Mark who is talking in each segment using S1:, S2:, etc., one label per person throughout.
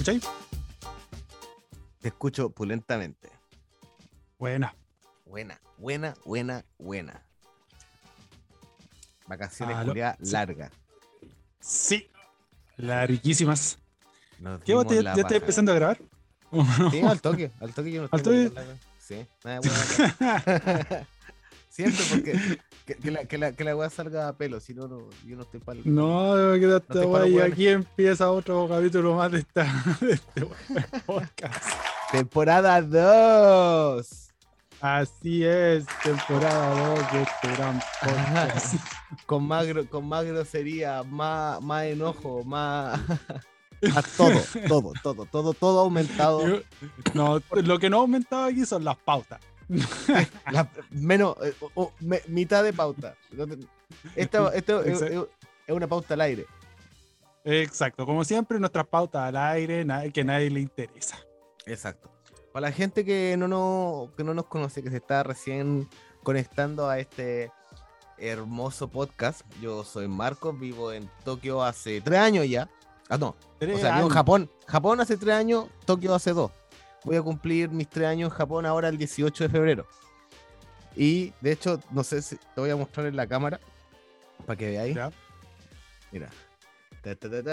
S1: escucháis?
S2: Te escucho pulentamente.
S1: Buena.
S2: Buena, buena, buena, buena. Vacaciones
S1: Aló,
S2: culiadas
S1: sí.
S2: largas.
S1: Sí. Larguísimas.
S2: Nos
S1: ¿Qué vos te, ya estás empezando a grabar?
S2: Sí, al toque, al toque yo no
S1: ¿Al
S2: tengo
S1: toque?
S2: Sí, nada weá. Siempre porque que, que la, que, la, que la weá salga a pelo, si no, no yo no estoy para
S1: No,
S2: los
S1: Y aquí empieza otro capítulo más de, esta, de este podcast.
S2: Temporada 2.
S1: Así es, temporada 2 de este gran podcast.
S2: Con más, con más grosería, más, más enojo, más. más todo, todo, todo, todo, todo aumentado.
S1: Yo- No, lo que no ha aumentado aquí son las pautas.
S2: La- menos, eh, me- mitad de pauta. Esta, esto es,
S1: Exacto.
S2: es- es una pauta al aire.
S1: Exacto, como siempre, nuestras pautas al aire, que a nadie le interesa.
S2: Exacto. Para la gente que no, nos, que no nos conoce, que se está recién conectando a este hermoso podcast, yo soy Marcos, vivo en Tokio hace tres años ya. Ah, no, o
S1: Tres
S2: sea, vivo en
S1: años.
S2: Japón. Japón hace tres años, Tokio hace dos. Voy a cumplir mis tres años en Japón ahora el 18 de febrero. Y de hecho, no sé si te voy a mostrar en la cámara para que veáis. Mira. Ta, ta, ta.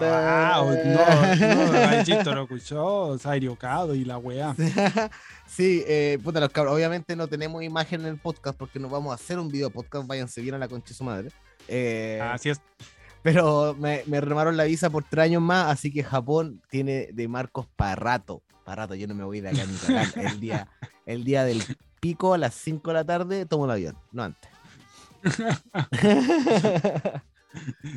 S1: Ah, no, no, Chito lo escuchó, equivocado y la weá.
S2: Sí, eh, puta, los cabros, obviamente no tenemos imagen en el podcast porque no vamos a hacer un video podcast, váyanse bien a la concha de su madre. Eh,
S1: Así es.
S2: Pero me, me remaron la visa por tres años más, así que Japón tiene de Marcos para rato. Para rato, yo no me voy de acá ni cagando. El día, el día del pico a las 5 de la tarde tomo el avión, no antes.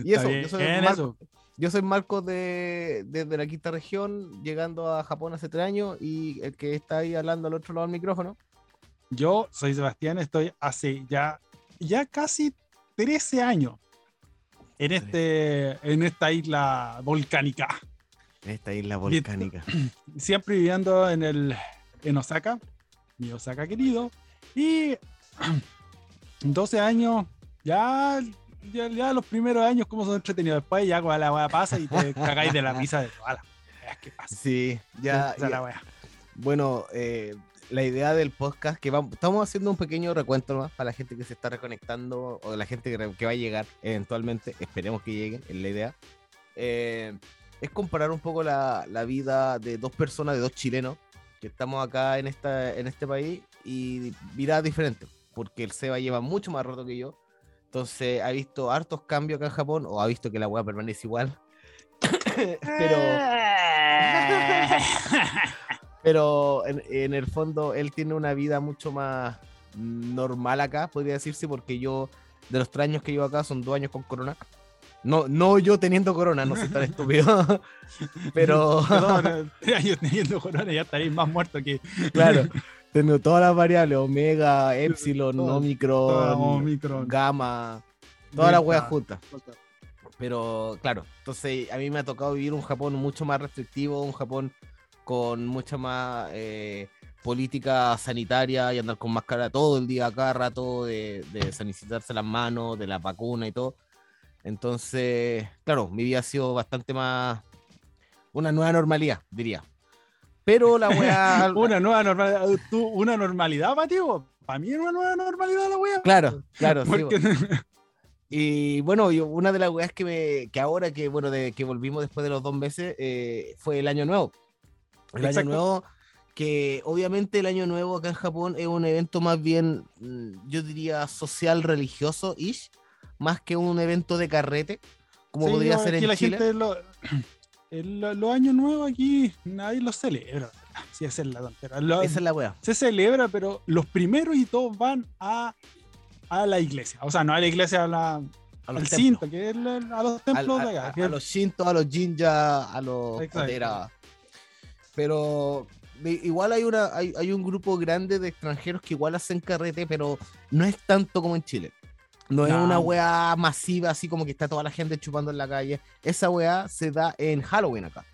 S2: y eso, yo soy, Marco-
S1: eso.
S2: yo soy Marcos de, de, de la quinta región, llegando a Japón hace tres años, y el que está ahí hablando al otro lado del micrófono.
S1: Yo soy Sebastián, estoy hace ya, ya casi 13 años en, este, en esta isla volcánica.
S2: En esta isla volcánica.
S1: Siempre viviendo en, el, en Osaka, mi Osaka querido. Y 12 años, ya, ya, ya los primeros años como son entretenidos. Después ya la weá pasa y te cagáis de la risa de todas las weas que pasa.
S2: Sí, ya.
S1: La.
S2: Bueno, eh, la idea del podcast, que vamos, estamos haciendo un pequeño recuento más para la gente que se está reconectando o la gente que, va a llegar eventualmente, esperemos que lleguen, es la idea. Eh, es comparar un poco la, la vida de dos personas, de dos chilenos, que estamos acá en, esta, en este país y miradas diferentes, porque el Seba lleva mucho más rato que yo, entonces ha visto hartos cambios acá en Japón o ha visto que la weá permanece igual. Pero... Pero en, en el fondo él tiene una vida mucho más normal acá, podría decirse, porque yo, de los tres años que llevo acá, son dos años con corona. No, no yo teniendo corona, no soy tan estúpido. Pero,
S1: Perdón, tres años teniendo corona ya estaréis más muertos que
S2: claro, tengo todas las variables, omega, epsilon,
S1: Todo-
S2: omicron,
S1: Omicron.
S2: gamma, todas las weas juntas. Pero claro, entonces a mí me ha tocado vivir un Japón mucho más restrictivo, un Japón con mucha más eh, política sanitaria y andar con máscara todo el día, cada rato, de, de sanitizarse las manos, de la vacuna y todo. Entonces, claro, mi vida ha sido bastante más una nueva normalidad, diría. Pero la weá.
S1: una nueva normalidad. ¿Tú, una normalidad, Mateo. Para mí es una nueva normalidad la wea.
S2: Claro, claro, sí. Y bueno, yo, una de las weas que, me, que ahora que, bueno, de que volvimos después de los dos meses, eh, fue el año nuevo. El
S1: Exacto.
S2: año nuevo, que obviamente el año nuevo acá en Japón es un evento más bien, mm, yo diría, social religioso, ish, más que un evento de carrete, como
S1: Sí,
S2: podría
S1: no,
S2: ser en
S1: la
S2: Chile.
S1: gente lo- el- los años nuevos aquí nadie los celebra. Sí, esa es la tontera. Lo-
S2: Esa es la wea.
S1: Se celebra, pero los primeros y todos van a, a la iglesia. O sea, no a la iglesia, a la,
S2: A los
S1: al
S2: templos.
S1: cinto, que es la- a los templos
S2: a,
S1: de acá.
S2: a-
S1: que
S2: a
S1: es-
S2: los shinto, a los jinja, a los. Pero de- igual hay, una, hay, hay un grupo grande de extranjeros que igual hacen carrete, pero no es tanto como en Chile. No es una weá masiva, así como que está toda la gente chupando en la calle. Esa weá se da en Halloween acá.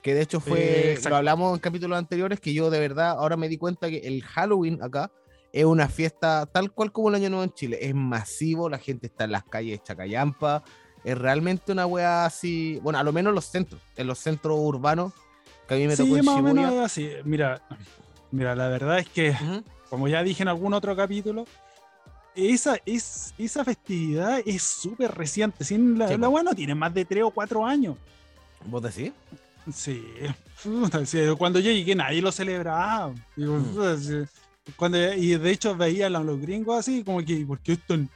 S2: Que de hecho
S1: Eh,
S2: fue,
S1: exacto.
S2: lo hablamos en capítulos anteriores, que yo de verdad ahora me di cuenta que el Halloween acá es una fiesta tal cual como el Año Nuevo en Chile. Es masivo, la gente está en las calles Chacayampa, es realmente una weá así, bueno, a lo menos los centros, en los centros urbanos, que a mí me
S1: Sí,
S2: en
S1: más o menos así. Mira, mira, la verdad es que, como ya dije en algún otro capítulo, esa, es, esa festividad es súper reciente. Sin la,
S2: Sí,
S1: la
S2: po.
S1: weá no tiene más de 3 o 4 años.
S2: ¿Vos decís?
S1: Sí, cuando yo llegué nadie lo celebraba.
S2: Mm.
S1: Cuando, y de hecho veía a los gringos así, como que, ¿por qué están,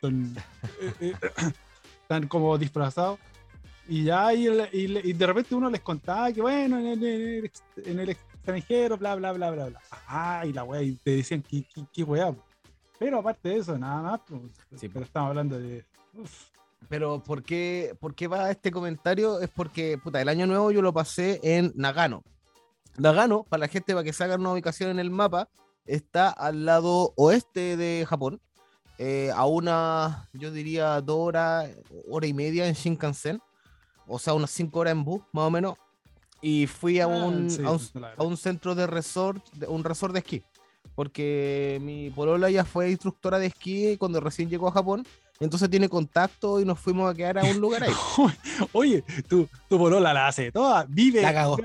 S1: tan, eh, eh, tan como disfrazados? Y ya, y, y y de repente uno les contaba que, bueno, en el, en el ex- en el extranjero, bla, bla, bla, bla, bla. Ah, y la wea, y te decían, ¿qué, qué, qué wea? Pero aparte de eso, nada más, pues,
S2: Sí,
S1: pero
S2: po.
S1: estamos hablando de... uf,
S2: Pero ¿por qué, por qué va este comentario? Es porque, puta, el año nuevo yo lo pasé en Nagano. Nagano, para la gente, para que se hagan una ubicación en el mapa, está al lado oeste de Japón, eh, a una, yo diría, dos horas, hora y media en Shinkansen, o sea, unas cinco horas en bus, más o menos. Y fui a
S1: ah,
S2: un,
S1: sí,
S2: a un, a centro de resort, de- un resort de esquí. Porque mi polola ya fue instructora de esquí cuando recién llegó a Japón. Entonces tiene contacto y nos fuimos a quedar a un lugar ahí.
S1: Oye, tu, tu polola la hace toda, vive,
S2: La cagó.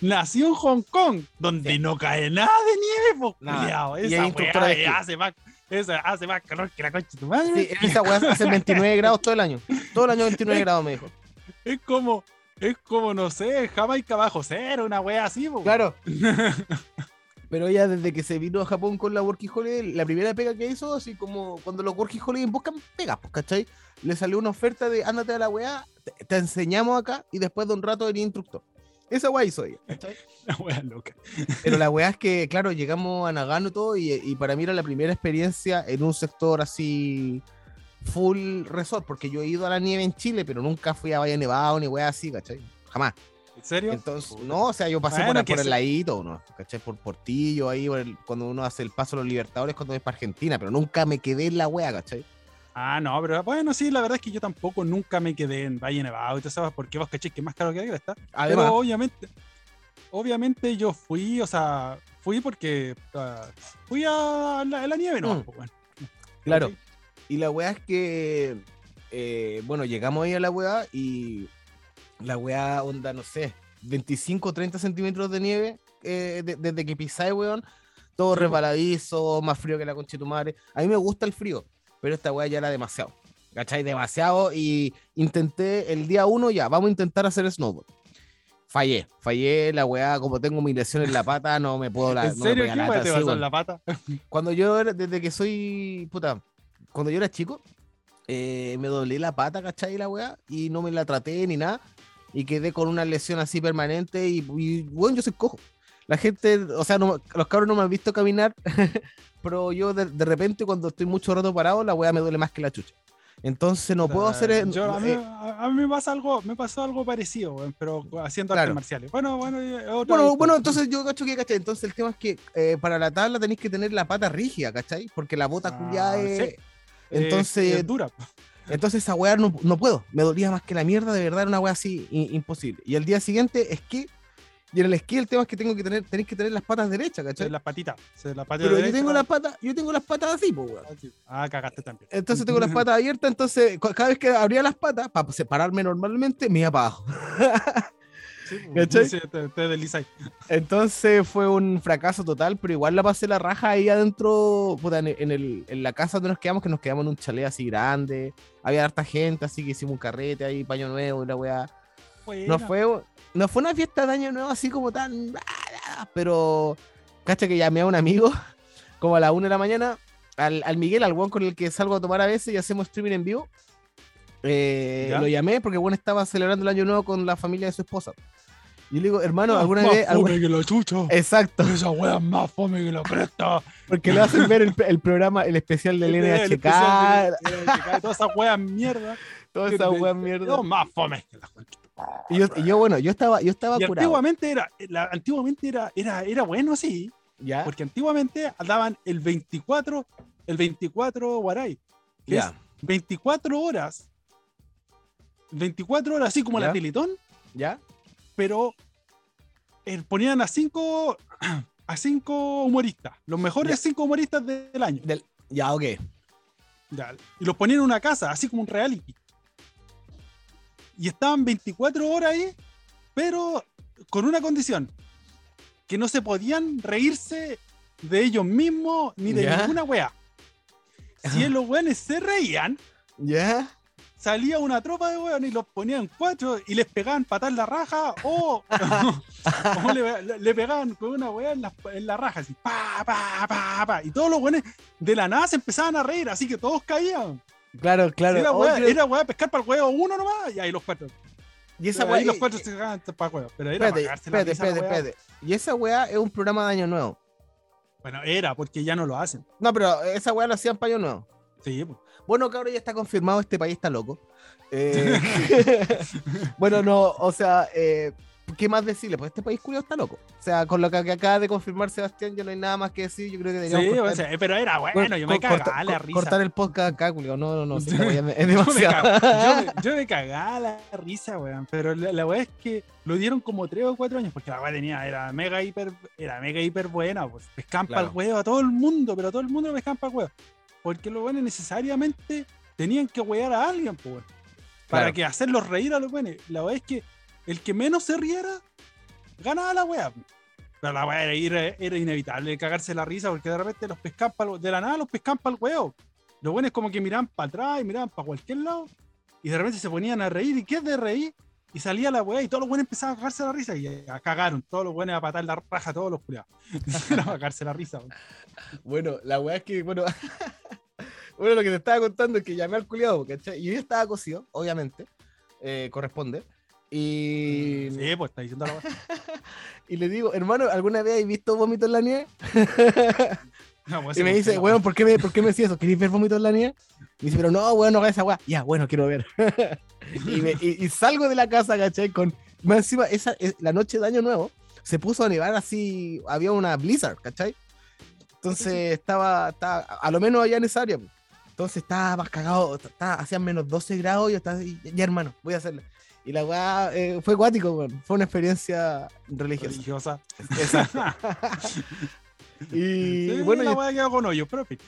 S1: nació en Hong Kong, donde
S2: Sí.
S1: no cae nada de nieve, po,
S2: Nada.
S1: culiao.
S2: Y
S1: Esa
S2: es instructora
S1: weá
S2: de esquí.
S1: hace más, esa hace más calor que la concha de tu madre.
S2: Sí, esa weá hace 29 grados todo el año. Todo el año 29 grados me dijo.
S1: Es como, es como, no sé, Jamaica bajo cero, una wea así, po.
S2: Claro. Pero ella desde que se vino a Japón con la Working Holiday, la primera pega que hizo, así como cuando los Working Holiday buscan pegas, pues, ¿cachai? Le salió una oferta de ándate a la weá, te, te enseñamos acá y después de un rato eres instructor. Esa weá hizo ella, ¿cachai?
S1: La wea loca.
S2: Pero la weá es que, claro, llegamos a Nagano y todo y, y para mí era la primera experiencia en un sector así full resort, porque yo he ido a la nieve en Chile, pero nunca fui a Valle Nevado ni weá así, ¿cachai? Jamás.
S1: ¿En serio?
S2: Entonces, no, o sea, yo pasé
S1: Bueno,
S2: por, por el ladito, ¿no? ¿Cachai? Por Portillo, ahí, por el- cuando uno hace el paso a los Libertadores, cuando es para Argentina, pero nunca me quedé en la wea, ¿cachai?
S1: Ah, no, pero bueno, sí, la verdad es que yo tampoco nunca me quedé en Valle Nevado y tú sabes por qué vos caché que más caro que aquí está.
S2: Además,
S1: Pero obviamente, obviamente yo fui, o sea, fui porque ah, fui a la, a la nieve, no,
S2: Mm.
S1: pues, bueno.
S2: claro. Y la weá es que, eh, bueno, llegamos ahí a la weá y la weá onda, no sé, 25 30 centímetros de nieve eh, de- desde que pisáis, weón. Todo resbaladizo, más frío que la concha de tu madre. A mí me gusta el frío, pero esta weá ya era demasiado. ¿Cachai? Demasiado. Y intenté el día uno ya, vamos a intentar hacer snowboard. Fallé, fallé la weá, como tengo mi lesión en la pata, no me puedo la,
S1: ¿En
S2: no me
S1: serio?
S2: pega
S1: ¿Qué
S2: la
S1: te
S2: así,
S1: en la pata?
S2: Cuando yo, desde que soy, puta, cuando yo era chico, eh, me doblé la pata, ¿cachai? La weá, y no me la traté ni nada, y quedé con una lesión así permanente, y, y bueno, yo soy cojo. La gente, o sea, no- los cabros no me han visto caminar, pero yo de, de repente cuando estoy mucho rato parado, la weá me duele más que la chucha. Entonces no puedo hacer... eh,
S1: Yo- a, mí,
S2: eh,
S1: a- mí me pasa algo, me pasó algo parecido, pero haciendo
S2: Claro.
S1: artes marciales. Bueno, bueno, eh,
S2: Bueno, bueno, entonces yo cacho que, ¿cachai? Entonces el tema es que eh, para la tabla tenéis que tener la pata rígida, ¿cachai? Porque la bota
S1: Ah,
S2: culiada es...
S1: sí. Eh,
S2: Entonces,
S1: es dura.
S2: Entonces esa weá no, no puedo. Me dolía más que la mierda, de verdad, era una weá así imposible. Y al día siguiente, esquí. Y en el esquí el tema es que tengo que tener, tenéis que tener las patas derechas, ¿cachai?
S1: Las patitas. sí, las patitas
S2: Pero yo
S1: derechas.
S2: tengo las patas, yo tengo las patas así, pues weón.
S1: Ah. Ah, cagaste también.
S2: Entonces tengo las patas abiertas, entonces cada vez que abría las patas, para separarme normalmente, me iba para abajo.
S1: Sí, pues,
S2: ¿Cachai?
S1: sí, te, te deslizáis.
S2: Entonces fue un fracaso total, pero igual la pasé la raja ahí adentro, puta, en, en el, en la casa donde nos quedamos, que nos quedamos en un chalet así grande. Había harta gente, así que hicimos un carrete ahí, paño nuevo y la weá. No fue, no fue una fiesta de año nuevo así como tan. Pero. Cacha que llamé a un amigo como a la una de la mañana. Al, al Miguel, al one con el que salgo a tomar a veces y hacemos streaming en vivo. Eh, lo llamé porque bueno estaba celebrando el año nuevo con la familia de su esposa. Y le digo, hermano, ¿alguna
S1: más
S2: vez?
S1: fome
S2: alguna-
S1: que la chucha.
S2: Exacto,
S1: Esa wea es más fome que la presta.
S2: porque le hacen ver el, el programa, el especial del
S1: El
S2: NHK,
S1: especial de- de NHK, Todas esas weas mierda.
S2: toda esa wea mierda.
S1: No, más fome que la.
S2: Y yo, y yo, bueno, yo estaba, yo estaba
S1: Y
S2: curado.
S1: antiguamente era, la- antiguamente era, era, era bueno así,
S2: ¿Ya?
S1: porque antiguamente daban el 24, el 24 Guaray, que
S2: Ya.
S1: es 24 horas, 24 horas así como
S2: Ya.
S1: la Teletón,
S2: ¿Ya?
S1: pero eh, ponían a cinco, a cinco humoristas, los mejores
S2: Ya.
S1: cinco humoristas de- del año,
S2: Del, ya, ok.
S1: ya, y los ponían en una casa, así como un reality. y estaban 24 horas ahí, pero con una condición, que no se podían reírse de ellos mismos ni de
S2: Ya.
S1: ninguna wea. Si los weones se reían,
S2: ¿Ya?
S1: Salía una tropa de weones y los ponían cuatro y les pegaban patar la raja o, o le, pegaban con una weá en la, en la raja, así, pa, pa, pa, pa. Y todos los weones de la nada se empezaban a reír, así que todos caían.
S2: Claro, claro.
S1: era, weá pescar para el huevo uno nomás y ahí los cuatro.
S2: y esa
S1: ahí
S2: weá.
S1: los cuatro
S2: y-
S1: se cagaban para el huevo. Pero era
S2: Espérate,
S1: para
S2: espérate, espérate, espérate. Y esa weá es un programa de Año Nuevo.
S1: Bueno, era, porque ya no lo hacen.
S2: No, pero esa weá lo hacían para Año Nuevo.
S1: Sí, pues.
S2: Bueno, cabrón, ya está confirmado, este país está loco. Eh, bueno, no, o sea, eh, ¿qué más decirle? Pues este país culiao está loco. O sea, con lo que, que acaba de confirmar Sebastián, ya no hay nada más que decir. Yo creo que deberíamos
S1: Sí,
S2: cortar,
S1: o sea, pero era bueno,
S2: cor-
S1: yo me
S2: corta-
S1: cagaba la risa.
S2: cortar el podcast acá, culiao. No, no, no, sí,
S1: Yo-
S2: me- es demasiado.
S1: yo me- yo me cagaba la risa, weón. Pero la, la weá es que lo dieron como 3 o 4 años, porque la weá tenía, era mega hiper, era mega hiper buena, pues. Pescaban
S2: Claro.
S1: para el huevo a todo el mundo, pero a todo el mundo lo pescaban para el huevo. Porque los buenos necesariamente tenían que huear a alguien, pues. Para
S2: Claro.
S1: que hacerlos reír a los buenos. La weá es que el que menos se riera, ganaba la weá. Pero la weá era, era, era inevitable cagarse la risa, porque de repente los pescaban pa'l- de la nada los pescaban para el huevo. Los buenos como que miraban para atrás y miraban para cualquier lado y de repente se ponían a reír. ¿Y qué es de reír? Y salía la weá y todos los buenos empezaban a cagarse la risa y eh, cagaron. Todos los buenos a patar la raja, todos los culiados. A cagarse la risa. weón.
S2: Bueno, la weá es que, bueno, bueno, lo que te estaba contando es que llamé al culiado, ¿cachai? Y yo estaba cocido, obviamente, eh, corresponde. Y,
S1: Sí, pues está diciendo la weá.
S2: y le digo, hermano, ¿alguna vez has visto vómito en la nieve?
S1: No, weón,
S2: Y me dice, weón, ¿por qué me, ¿por qué me decís eso? ¿Queréis ver vómito en la nieve? Y dice, pero no, weón, no hagas esa weá. Ya, bueno, quiero ver. y, me- y- y salgo de la casa, ¿cachai? Con, más encima, esa, es- la noche de Año Nuevo, se puso a nevar así, había una blizzard, ¿cachai? Entonces estaba, estaba a lo menos allá en esa área. Entonces estaba más cagado, estaba, hacían menos 12 grados y yo estaba así, ya hermano, voy a hacerlo. Y la weá eh, fue acuático, weón. Fue una experiencia religiosa.
S1: religiosa.
S2: Exacto. y
S1: Sí,
S2: bueno,
S1: la
S2: y
S1: weá quedó con hoyo, pero en fin.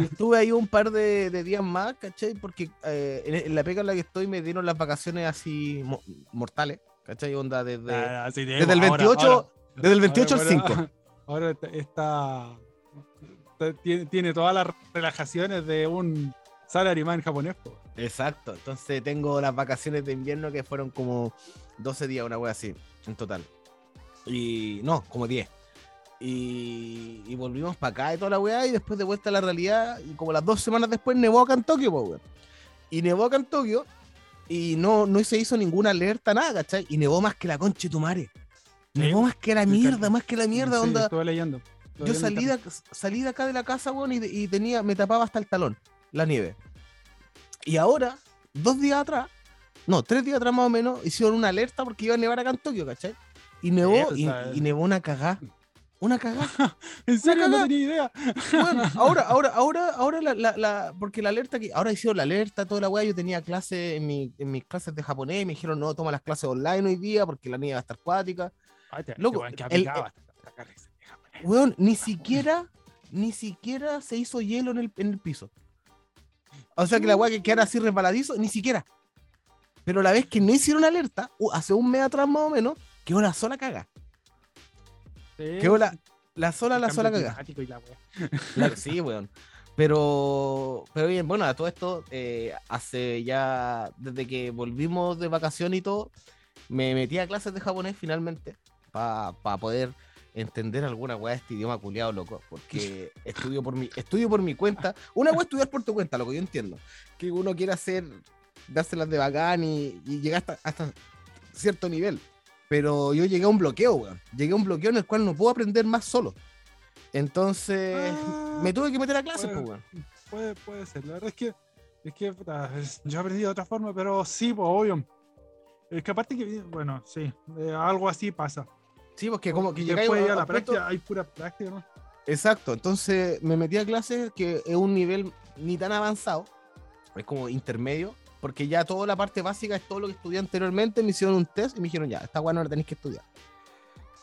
S2: y estuve ahí un par de, de días más, ¿cachai? Porque eh, en, en la pega en la que estoy me dieron las vacaciones así mo- mortales, ¿cachai? Onda desde,
S1: Ah, sí,
S2: desde el
S1: ahora-
S2: 28,
S1: ahora-
S2: desde el 28 al
S1: ahora-
S2: 5.
S1: Ahora está- tiene, tiene todas las relajaciones de un salaryman japonés. po.
S2: Exacto, entonces tengo las vacaciones de invierno que fueron como 12 días, una wea así, en total. Y no, como 10. Y, y volvimos para acá y toda la weá, y después de vuelta a la realidad, y como las dos semanas después nevó acá en Tokio, po, weón. Y nevó acá en Tokio, y no, no se hizo ninguna alerta, nada, ¿cachai? Y nevó más que la concha de tu madre.
S1: Sí,
S2: Nevó más que la mierda, más que la mierda,
S1: Sí,
S2: onda.
S1: Estuve leyendo.
S2: Yo salí de, salí de acá de la casa, weón, y, y tenía, me tapaba hasta el talón la nieve. Y ahora, dos días atrás, no, tres días atrás más o menos, hicieron una alerta porque iba a nevar acá en Tokio, ¿cachai? Y nevó, y, y nevó una cagá. Una cagá.
S1: ¿En serio? No tenía idea.
S2: Bueno, ahora, ahora, ahora, ahora la, la, la- porque la alerta que, ahora hicieron la alerta, toda la weá, yo tenía clase en, mi, en mis clases de japonés, y me dijeron, no, toma las clases online hoy día porque la nieve va a estar cuática.
S1: Ay, te-
S2: Loco,
S1: que
S2: el- Weón, ni siquiera, ni siquiera se hizo hielo en el, en el piso. O sea que la weá que quedara así resbaladizo, ni siquiera. Pero la vez que no hicieron alerta, uh, hace un mes atrás más o menos, quedó la sola caga.
S1: Sí,
S2: Quedó la, la sola,
S1: el
S2: la sola caga.
S1: y la.
S2: Claro, sí, weón. Pero, pero bien, bueno, a todo esto, eh, hace ya, desde que volvimos de vacación y todo, me metí a clases de japonés finalmente, para poder entender alguna weá de este idioma culiado, loco, porque estudio por mi, estudio por mi cuenta. Una weá es estudiar por tu cuenta, loco, yo entiendo. Que uno quiere hacer, dárselas de bacán y, y llegar hasta, hasta cierto nivel. Pero yo llegué a un bloqueo, weón. Llegué a un bloqueo en el cual no puedo aprender más solo. Entonces,
S1: Ah,
S2: me tuve que meter a clases,
S1: bueno.
S2: pues, weón.
S1: Puede, puede ser. La verdad es que, es que puta, yo aprendí de otra forma, pero sí, pues obvio. Es que aparte que, bueno, sí, eh, algo así pasa.
S2: Sí, porque como que llegáis a- a
S1: la
S2: punto-
S1: práctica, hay pura práctica, ¿no?
S2: Exacto, entonces me metí a clases que es un nivel ni tan avanzado, es como intermedio, porque ya toda la parte básica es todo lo que estudié anteriormente, me hicieron un test y me dijeron, ya, esta bueno no la tenéis que estudiar.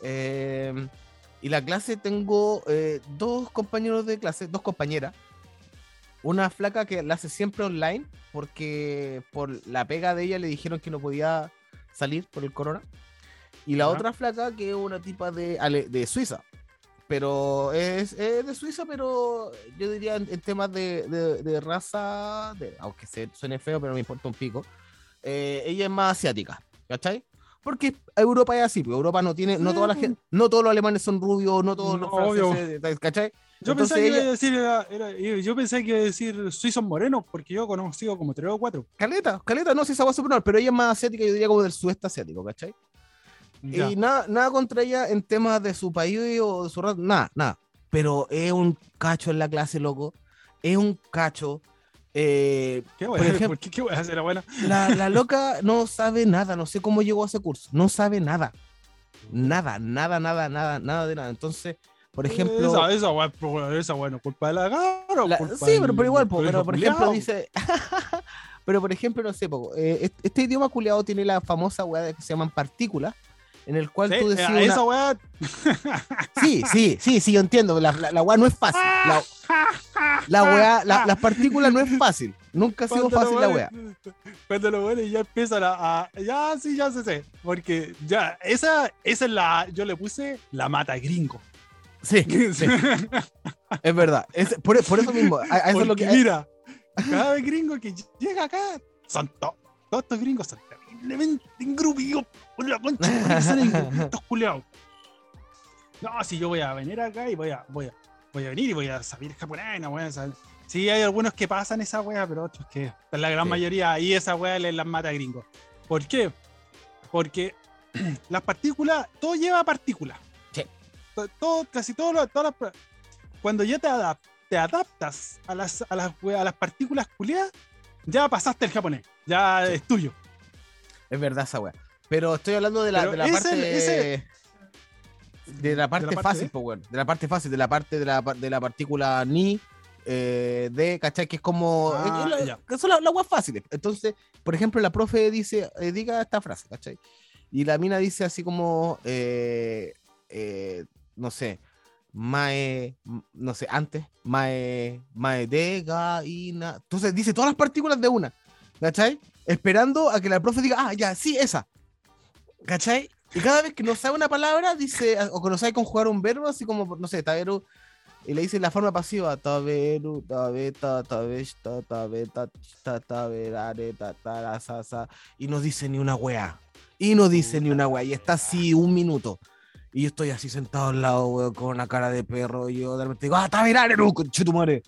S2: Eh, y la clase tengo eh, dos compañeros de clase, dos compañeras, Una flaca que la hace siempre online porque por la pega de ella le dijeron que no podía salir por el corona. Y la otra flaca que es una tipa de, de Suiza. Pero es, es de Suiza, pero yo diría en, en temas de, de- de raza, de- aunque se suene feo, pero me importa un pico. eh, ella es más asiática, ¿cachai? Porque Europa es así, porque Europa no tiene, no toda la gente, no todos los alemanes son rubios, no todos los
S1: No, obvio.
S2: franceses, ¿cachai?
S1: Yo
S2: Entonces
S1: pensé que iba
S2: ella-
S1: a decir, era- era- yo pensé que iba a decir suizos morenos, porque yo he conocido como tres o cuatro.
S2: Caleta, caleta, no sé si esa va a pero ella es más asiática, yo diría como del sudeste asiático, ¿cachai?
S1: Ya.
S2: Y nada, nada contra ella en temas de su país o de su raza, nada, nada. Pero es un cacho en la clase, loco. Es un cacho. Eh,
S1: ¿Qué
S2: por
S1: voy a
S2: ejemplo-
S1: ¿Por qué, qué voy a hacer la buena?
S2: la, la loca no sabe nada, no sé cómo llegó a ese curso. No sabe nada. Nada, nada, nada, nada, nada de nada. Entonces, por ejemplo.
S1: Esa, esa, pues, esa no culpa de la cara. o
S2: La-
S1: culpa
S2: sí,
S1: del-
S2: pero, pero igual, po, pero por ejemplo dice. pero por ejemplo, no sé, po, eh, est- este idioma culiado tiene la famosa weá que se llaman partículas, en el cual
S1: Sí,
S2: tú decís. una-
S1: Esa weá.
S2: Sí, sí, sí, sí, yo entiendo. La, la, la weá no es fácil. La, la weá, la- las partículas no es fácil. Nunca ha sido fácil la weá.
S1: Cuando los buenos ya empiezan a, a- Ya, sí, ya sé, sé. Porque ya, esa, esa es la. Yo le puse la mata gringo.
S2: Sí, sí, es verdad. Es- por, por eso mismo, a, a eso es lo que.
S1: mira, cada gringo que llega acá, son to- todos estos gringos son terriblemente engrupidos por la concha, de su madre, que son engrupidos, culiados. No, si yo voy a venir acá y voy a, voy a, voy a venir y voy a saber japonés, no voy a saber. Sí, hay algunos que pasan esa wea, pero otros que, en la gran
S2: Sí.
S1: mayoría, ahí esa wea les las mata a gringos. ¿Por qué? Porque las partículas, todo lleva partículas.
S2: Sí.
S1: To- Todo, casi todo lo- todas las, cuando ya te, adap- te adaptas a las, a las, a las partículas culiadas, ya pasaste el japonés, ya
S2: Sí.
S1: es tuyo.
S2: Es verdad esa weá. Pero estoy hablando de la, de la parte.
S1: ese-
S2: de la parte
S1: parte
S2: fácil,
S1: de?
S2: weón. De la parte fácil, de la parte de la, de la partícula ni. eh, de, ¿cachai? Que es como.
S1: Ah,
S2: la- son las la weas fáciles. Entonces, por ejemplo, la profe dice, eh, diga esta frase, ¿cachai? Y la mina dice así como, eh, no sé, mae, no sé, antes, mae, mae de, ga. Entonces dice todas las partículas de una, ¿cachai? Esperando a que la profe diga, ah, ya, sí, esa. ¿Cachai? Y cada vez que no sabe una palabra, dice, o que no sabe conjugar un verbo, así como, no sé, taberu, y le dice la forma pasiva, taberu, tabeta, tabesta, tabeta, ta, taberare, ta, tara, sa, sa, y no dice ni una wea. Y no dice ni una wea. Y está así un minuto. Y yo estoy así sentado al lado, weón, con una cara de perro. Y yo de repente digo, ah, taberareru, conchetumare.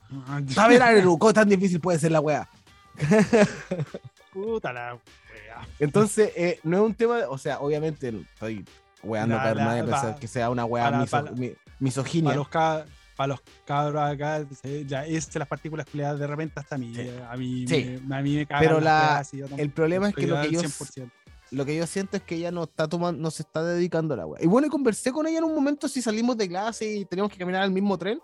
S2: Taberareru, ¿cómo tan difícil puede ser la wea?
S1: Puta la wea.
S2: Entonces, eh, no es un tema, de- o sea, obviamente estoy weando
S1: La-
S2: para nadie pensar
S1: pa-
S2: que sea una wea
S1: para-
S2: miso-
S1: para-
S2: mi- misoginia.
S1: Para los, ca- para los cabros acá, ya es las partículas culiadas de repente hasta a mí.
S2: Sí.
S1: A mí,
S2: Sí.
S1: me, a mí me cagan
S2: Pero la-
S1: tampoco
S2: el problema es que lo que yo
S1: 100%.
S2: lo que yo siento es que ella no está tomando, no se está dedicando a la wea. Y bueno, conversé con ella en un momento si salimos de clase y teníamos que caminar al mismo tren.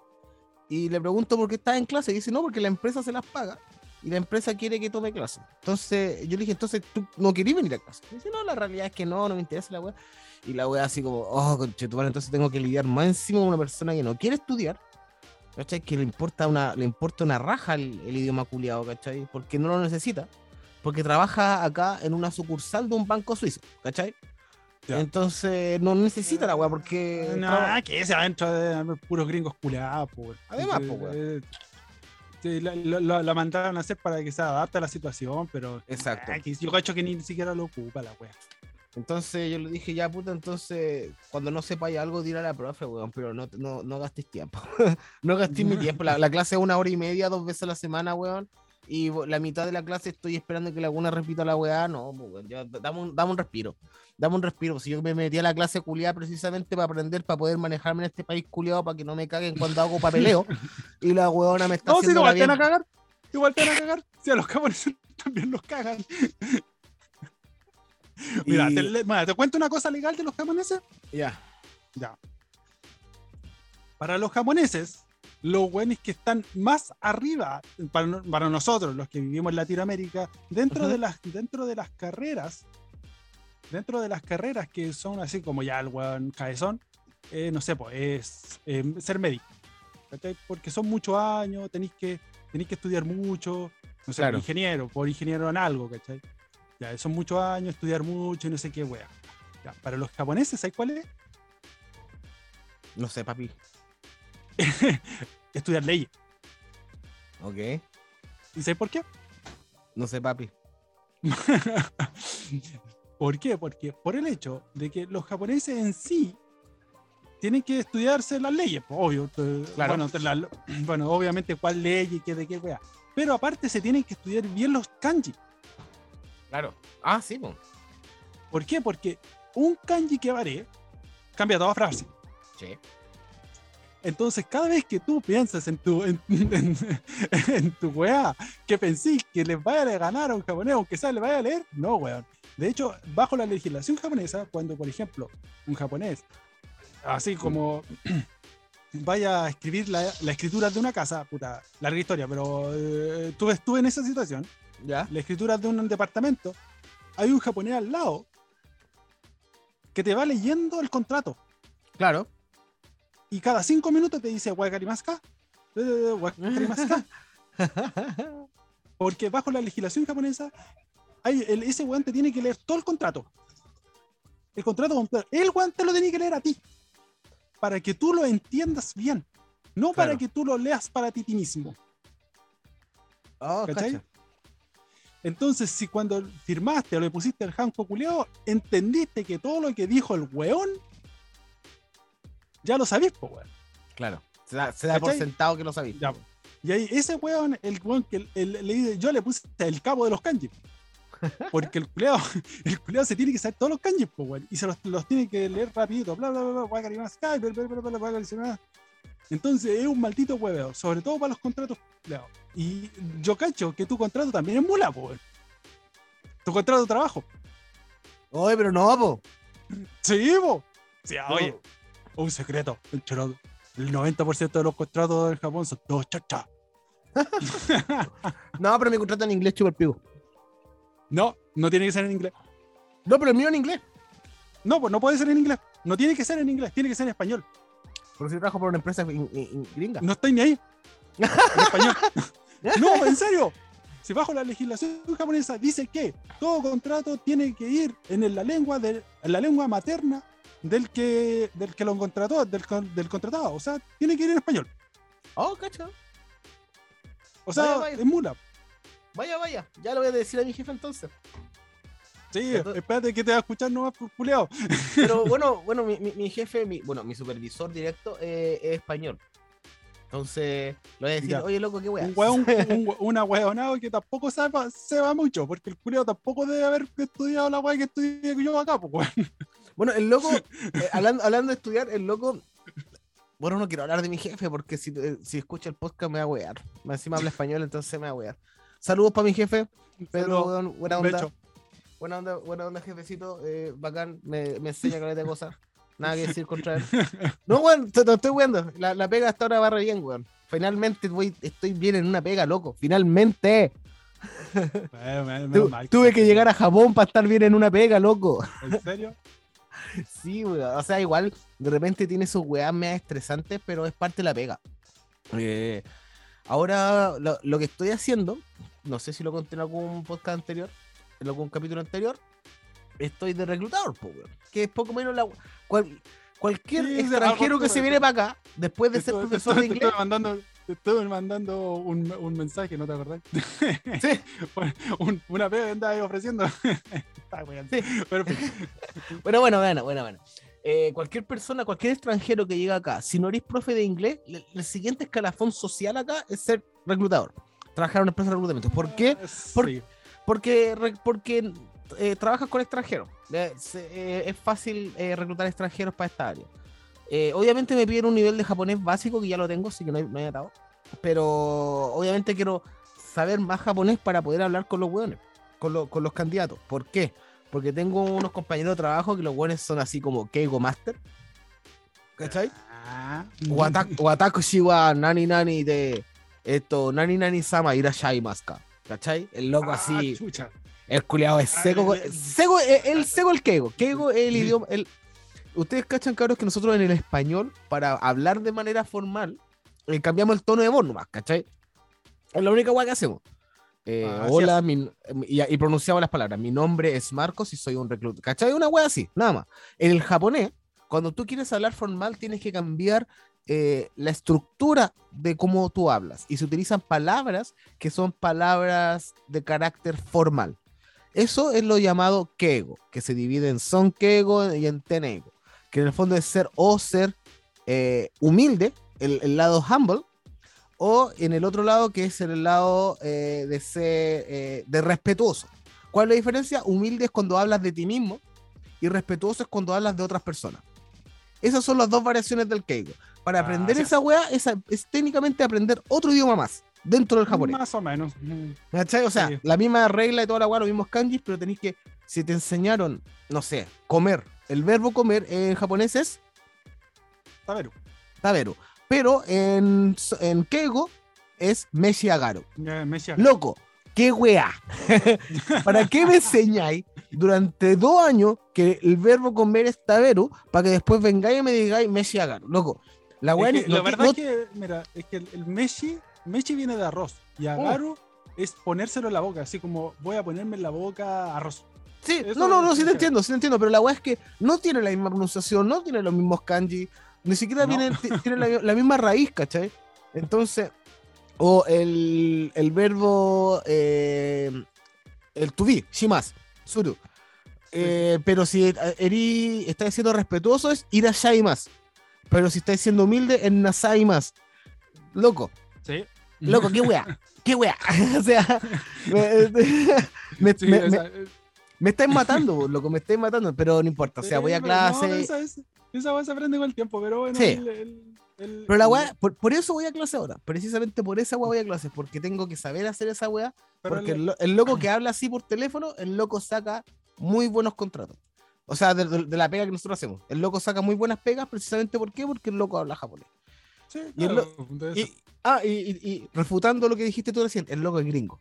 S2: Y le pregunto por qué está en clase. Y dice, no, porque la empresa se las paga. Y la empresa quiere que tome clase. Entonces, yo le dije, entonces tú no querías venir a clase. Y dice, no, la realidad es que no, no me interesa la wea. Y la wea así como, oh, conchetumare, entonces tengo que lidiar más encima con una persona que no quiere estudiar. ¿Cachai? Que le importa una, le importa una raja el, el idioma culiado, ¿cachai? Porque no lo necesita porque trabaja acá en una sucursal de un banco suizo, ¿cachai?
S1: Ya.
S2: Entonces no necesita la weá porque.
S1: No, que ese adentro de puros gringos culiados, pues.
S2: Además,
S1: Eh, la, la- la- mandaron a hacer para que se adapte a la situación, pero.
S2: Exacto.
S1: yo cacho que ni siquiera lo ocupa la wea.
S2: Entonces yo le dije, ya puta, entonces cuando no sepáis algo, dile a la profe, weón, pero no, no, no gastéis tiempo. no gastéis mi tiempo. La, la clase es una hora y media, dos veces a la semana, weón. Y la mitad de la clase estoy esperando que la alguna repita la weá. No, pues, dame, un, dame un respiro. Dame un respiro. Si yo me metí a la clase culiada precisamente para aprender, para poder manejarme en este país culiado, para que no me caguen cuando hago papeleo. y la weona me está
S1: No, si
S2: haciendo
S1: no,
S2: la
S1: igual te van a cagar. Igual te van a cagar. Si a los japoneses también los cagan. Mira,
S2: Y-
S1: te, mira, te cuento una cosa legal de los japoneses.
S2: Ya.
S1: Ya. Para los japoneses, los buenos que están más arriba, para, para nosotros, los que vivimos en Latinoamérica, dentro,
S2: Ujú.
S1: de las, dentro de las carreras, dentro de las carreras que son así como ya el weón cabezón, eh, no sé, pues es eh, ser médico. ¿cachai? Porque son muchos años, tenéis que tenéis que estudiar mucho, no sé,
S2: Claro.
S1: ingeniero, por ingeniero en algo, ¿cachai? Ya, son muchos años, estudiar mucho y no sé qué, wea. Ya, para los japoneses, ¿sabes cuál es?
S2: No sé, papi.
S1: Estudiar leyes.
S2: Ok.
S1: ¿Y sabes por qué?
S2: No sé, papi.
S1: ¿Por qué? Porque por el hecho de que los japoneses en sí tienen que estudiarse las leyes, pues, obvio. eh,
S2: Claro.
S1: Bueno, la- bueno, obviamente cuál ley y qué de qué wea. Pero aparte se tienen que estudiar bien los kanji.
S2: Claro. Ah, sí, po.
S1: ¿Por qué? Porque un kanji que varé cambia toda frase.
S2: Sí.
S1: Entonces, cada vez que tú piensas en tu, en, en- en tu weá, que pensís que les vaya a ganar a un japonés, aunque sea le vaya a leer, no, weón. De hecho, bajo la legislación japonesa, cuando, por ejemplo, un japonés, así como vaya a escribir la, la escritura de una casa, puta, larga historia, pero eh, tú estuve en esa situación,
S2: ¿Ya?
S1: la escritura de un departamento, hay un japonés al lado que te va leyendo el contrato
S2: Claro.
S1: Y cada cinco minutos te dice Wakarimaska, Wakarimaska, porque bajo la legislación japonesa, hay, el, ese weón te tiene que leer todo el contrato. El contrato completo. El weón te lo tiene que leer a ti. Para que tú lo entiendas bien. No para que tú lo leas para ti mismo.
S2: Oh,
S1: ¿Cachai?
S2: cacha.
S1: Entonces, si cuando firmaste o le pusiste el hanko culiao, entendiste que todo lo que dijo el weón, ya lo sabís, po, weón.
S2: Claro. Se da, se da por sentado que lo.
S1: Ya, Y ahí ese weón, el weón que le yo le puse el cabo de los kanji. Porque el culeado, el culeado se tiene que saber todos los kanjis, po, weón, y se los, los tiene que leer rapidito, bla, bla, bla, bla, bla, bla, bla, bla, bla. Entonces es un maldito hueveo, sobre todo para los contratos culeados. Y yo cacho que tu contrato también es mula, po, weón. Tu contrato de trabajo.
S2: Oye, pero no, po.
S1: Sí, po. Sí, oye, un secreto, el chorado. El 90% de los contratos en Japón son dos chachas.
S2: No, pero mi contrato en inglés chupa el.
S1: No, no tiene que ser en inglés.
S2: No, pero el mío en inglés.
S1: No, pues no puede ser en inglés. No tiene que ser en inglés, tiene que ser en español.
S2: Porque si trabajo por una empresa in- in- in- gringa.
S1: No estoy ni ahí. En español. No, en serio. Si bajo la legislación japonesa dice que todo contrato tiene que ir en la lengua de, en la lengua materna del que del que lo contrató, del, del contratado. O sea, tiene que ir en español.
S2: Oh, cacha.
S1: O sea,
S2: Vaya, vaya.
S1: es mula.
S2: Vaya, vaya. Ya lo voy a decir a mi jefe entonces.
S1: Sí,
S2: Entonces-
S1: espérate que te va a escuchar nomás, culiao.
S2: Pero bueno, bueno, mi, mi- mi jefe, mi, bueno, mi supervisor directo eh, es español. Entonces, le voy a decir,
S1: Ya.
S2: oye, loco, qué weá.
S1: Un weón, un una weonado que tampoco sepa, sepa mucho, porque el culiao tampoco debe haber estudiado la weá que estudié yo acá, pues weón.
S2: Bueno, el loco, eh, hablando, hablando de estudiar, el loco. Bueno, no quiero hablar de mi jefe porque si, eh, si escucha el podcast me va a wear. Encima habla español, entonces me va a wear. Saludos para mi jefe, Pedro, weón, buena onda.
S1: becho.
S2: Buena onda, buena onda, jefecito. eh, bacán, me, me enseña caleta de cosas. Nada que decir contra él. No, weón, te, te estoy weando. La, la pega hasta ahora re bien, weón. Finalmente, voy, estoy bien en una pega, loco. Finalmente. Tu- tuve que llegar a Japón para estar bien en una pega, loco.
S1: ¿En serio?
S2: Sí, weón. O sea, igual de repente tiene sus weas medio estresantes, pero es parte de la pega. Eh, ahora, lo, lo que estoy haciendo, no sé si lo conté en algún podcast anterior, en algún capítulo anterior, estoy de reclutador, po, weón. Que es poco menos la. cual- cualquier
S1: Sí,
S2: extranjero que se viene para acá, después de ser profesor de inglés.
S1: mandando, te estuve mandando un, un mensaje, ¿no te acordás?
S2: Sí.
S1: Un- una pega que andaba ahí ofreciendo.
S2: Sí.
S1: Pero,
S2: Bueno, bueno, bueno, bueno, bueno. Eh, cualquier persona, cualquier extranjero que llega acá, si no eres profe de inglés, el siguiente escalafón social acá es ser reclutador. Trabajar en una empresa de reclutamiento. ¿Por qué? Por-
S1: Sí.
S2: Porque, porque eh, trabajas con extranjeros. Eh, es fácil reclutar extranjeros para esta área. Eh, obviamente me piden un nivel de japonés básico que ya lo tengo, así que no hay, no hay atado. Pero obviamente quiero saber más japonés para poder hablar con los hueones, con, lo- con los candidatos. ¿Por qué? Porque tengo unos compañeros de trabajo que los hueones son así como Keigo Master. ¿Cachai?
S1: Ah.
S2: Wata- Watakushi wa nani nani de esto, nani nani sama irashai maska. ¿Cachai? El loco
S1: Ah,
S2: así.
S1: chucha.
S2: El culiado es seco.
S1: Ah,
S2: seco el, el seco el Keigo. Keigo es el idioma. El... Ustedes cachan, cabros, que nosotros en el español, para hablar de manera formal, eh, cambiamos el tono de voz nomás, ¿cachai? Es la única weá que hacemos. Eh,
S1: Ah,
S2: hola, mi- y, y pronunciamos las palabras. Mi nombre es Marcos y soy un recluta. ¿Cachai? Una wea así, nada más. En el japonés, cuando tú quieres hablar formal, tienes que cambiar eh, la estructura de cómo tú hablas. Y se utilizan palabras que son palabras de carácter formal. Eso es lo llamado keigo, que se divide en son keigo y en tenego. Que en el fondo es ser o ser eh, humilde, el, el lado humble, o en el otro lado que es el lado eh, de ser eh, de respetuoso. ¿Cuál es la diferencia? Humilde es cuando hablas de ti mismo y respetuoso es cuando hablas de otras personas. Esas son las dos variaciones del Keigo. Para
S1: Ah,
S2: aprender esa weá es, es técnicamente aprender otro idioma más dentro del japonés.
S1: Más o menos.
S2: ¿Cachai? O sea,
S1: Sí.
S2: la misma regla y toda la weá, los mismos kanjis, pero tenéis que, si te enseñaron, no sé, comer, el verbo comer en japonés es
S1: Taberu.
S2: taberu, pero en, en Keigo es meshi agaru.
S1: Eh, Messi acá.
S2: Loco, qué weá. ¿Para qué me enseñáis durante dos años que el verbo comer es taberu para que después vengáis y me digáis meshi agaru? Loco, la weá
S1: Es que la verdad es que, mira, es que el, el meshi, meshi viene de arroz
S2: Oh.
S1: y agaru es ponérselo en la boca, así como voy a ponerme en la boca arroz.
S2: Sí,
S1: Eso
S2: no, no, no, sí te entiendo, sí te entiendo, pero la weá es que no tiene la misma pronunciación, no tiene los mismos kanji, ni siquiera
S1: No.
S2: viene- ti- tiene la, la misma raíz, ¿cachai? Entonces, o el, el verbo, eh, el to be, shimas, suru. Eh, pero si eri, estás siendo respetuoso es irashai más. Pero si estás siendo humilde es nasai más. Loco,
S1: Sí.
S2: loco, qué weá, qué weá. o sea, me, me-
S1: Sí,
S2: me-
S1: o sea,
S2: me estáis matando, loco, me estáis matando, pero no importa. O sea, voy a
S1: pero no,
S2: clase.
S1: esa, esa, esa weá se aprende con el tiempo, pero bueno.
S2: Sí.
S1: el- el- el-
S2: Pero la weá, por, por eso voy a clase ahora. Precisamente por esa weá voy a clase. Porque tengo que saber hacer esa weá. Porque
S1: el-
S2: el, lo- el loco que habla así por teléfono, el loco saca muy buenos contratos. O sea, de, de- de la pega que nosotros hacemos. El loco saca muy buenas pegas, precisamente ¿por qué? Porque el loco habla japonés.
S1: sí,
S2: y
S1: claro,
S2: Y, ah, y, y- y refutando lo que dijiste tú recién, el loco es gringo.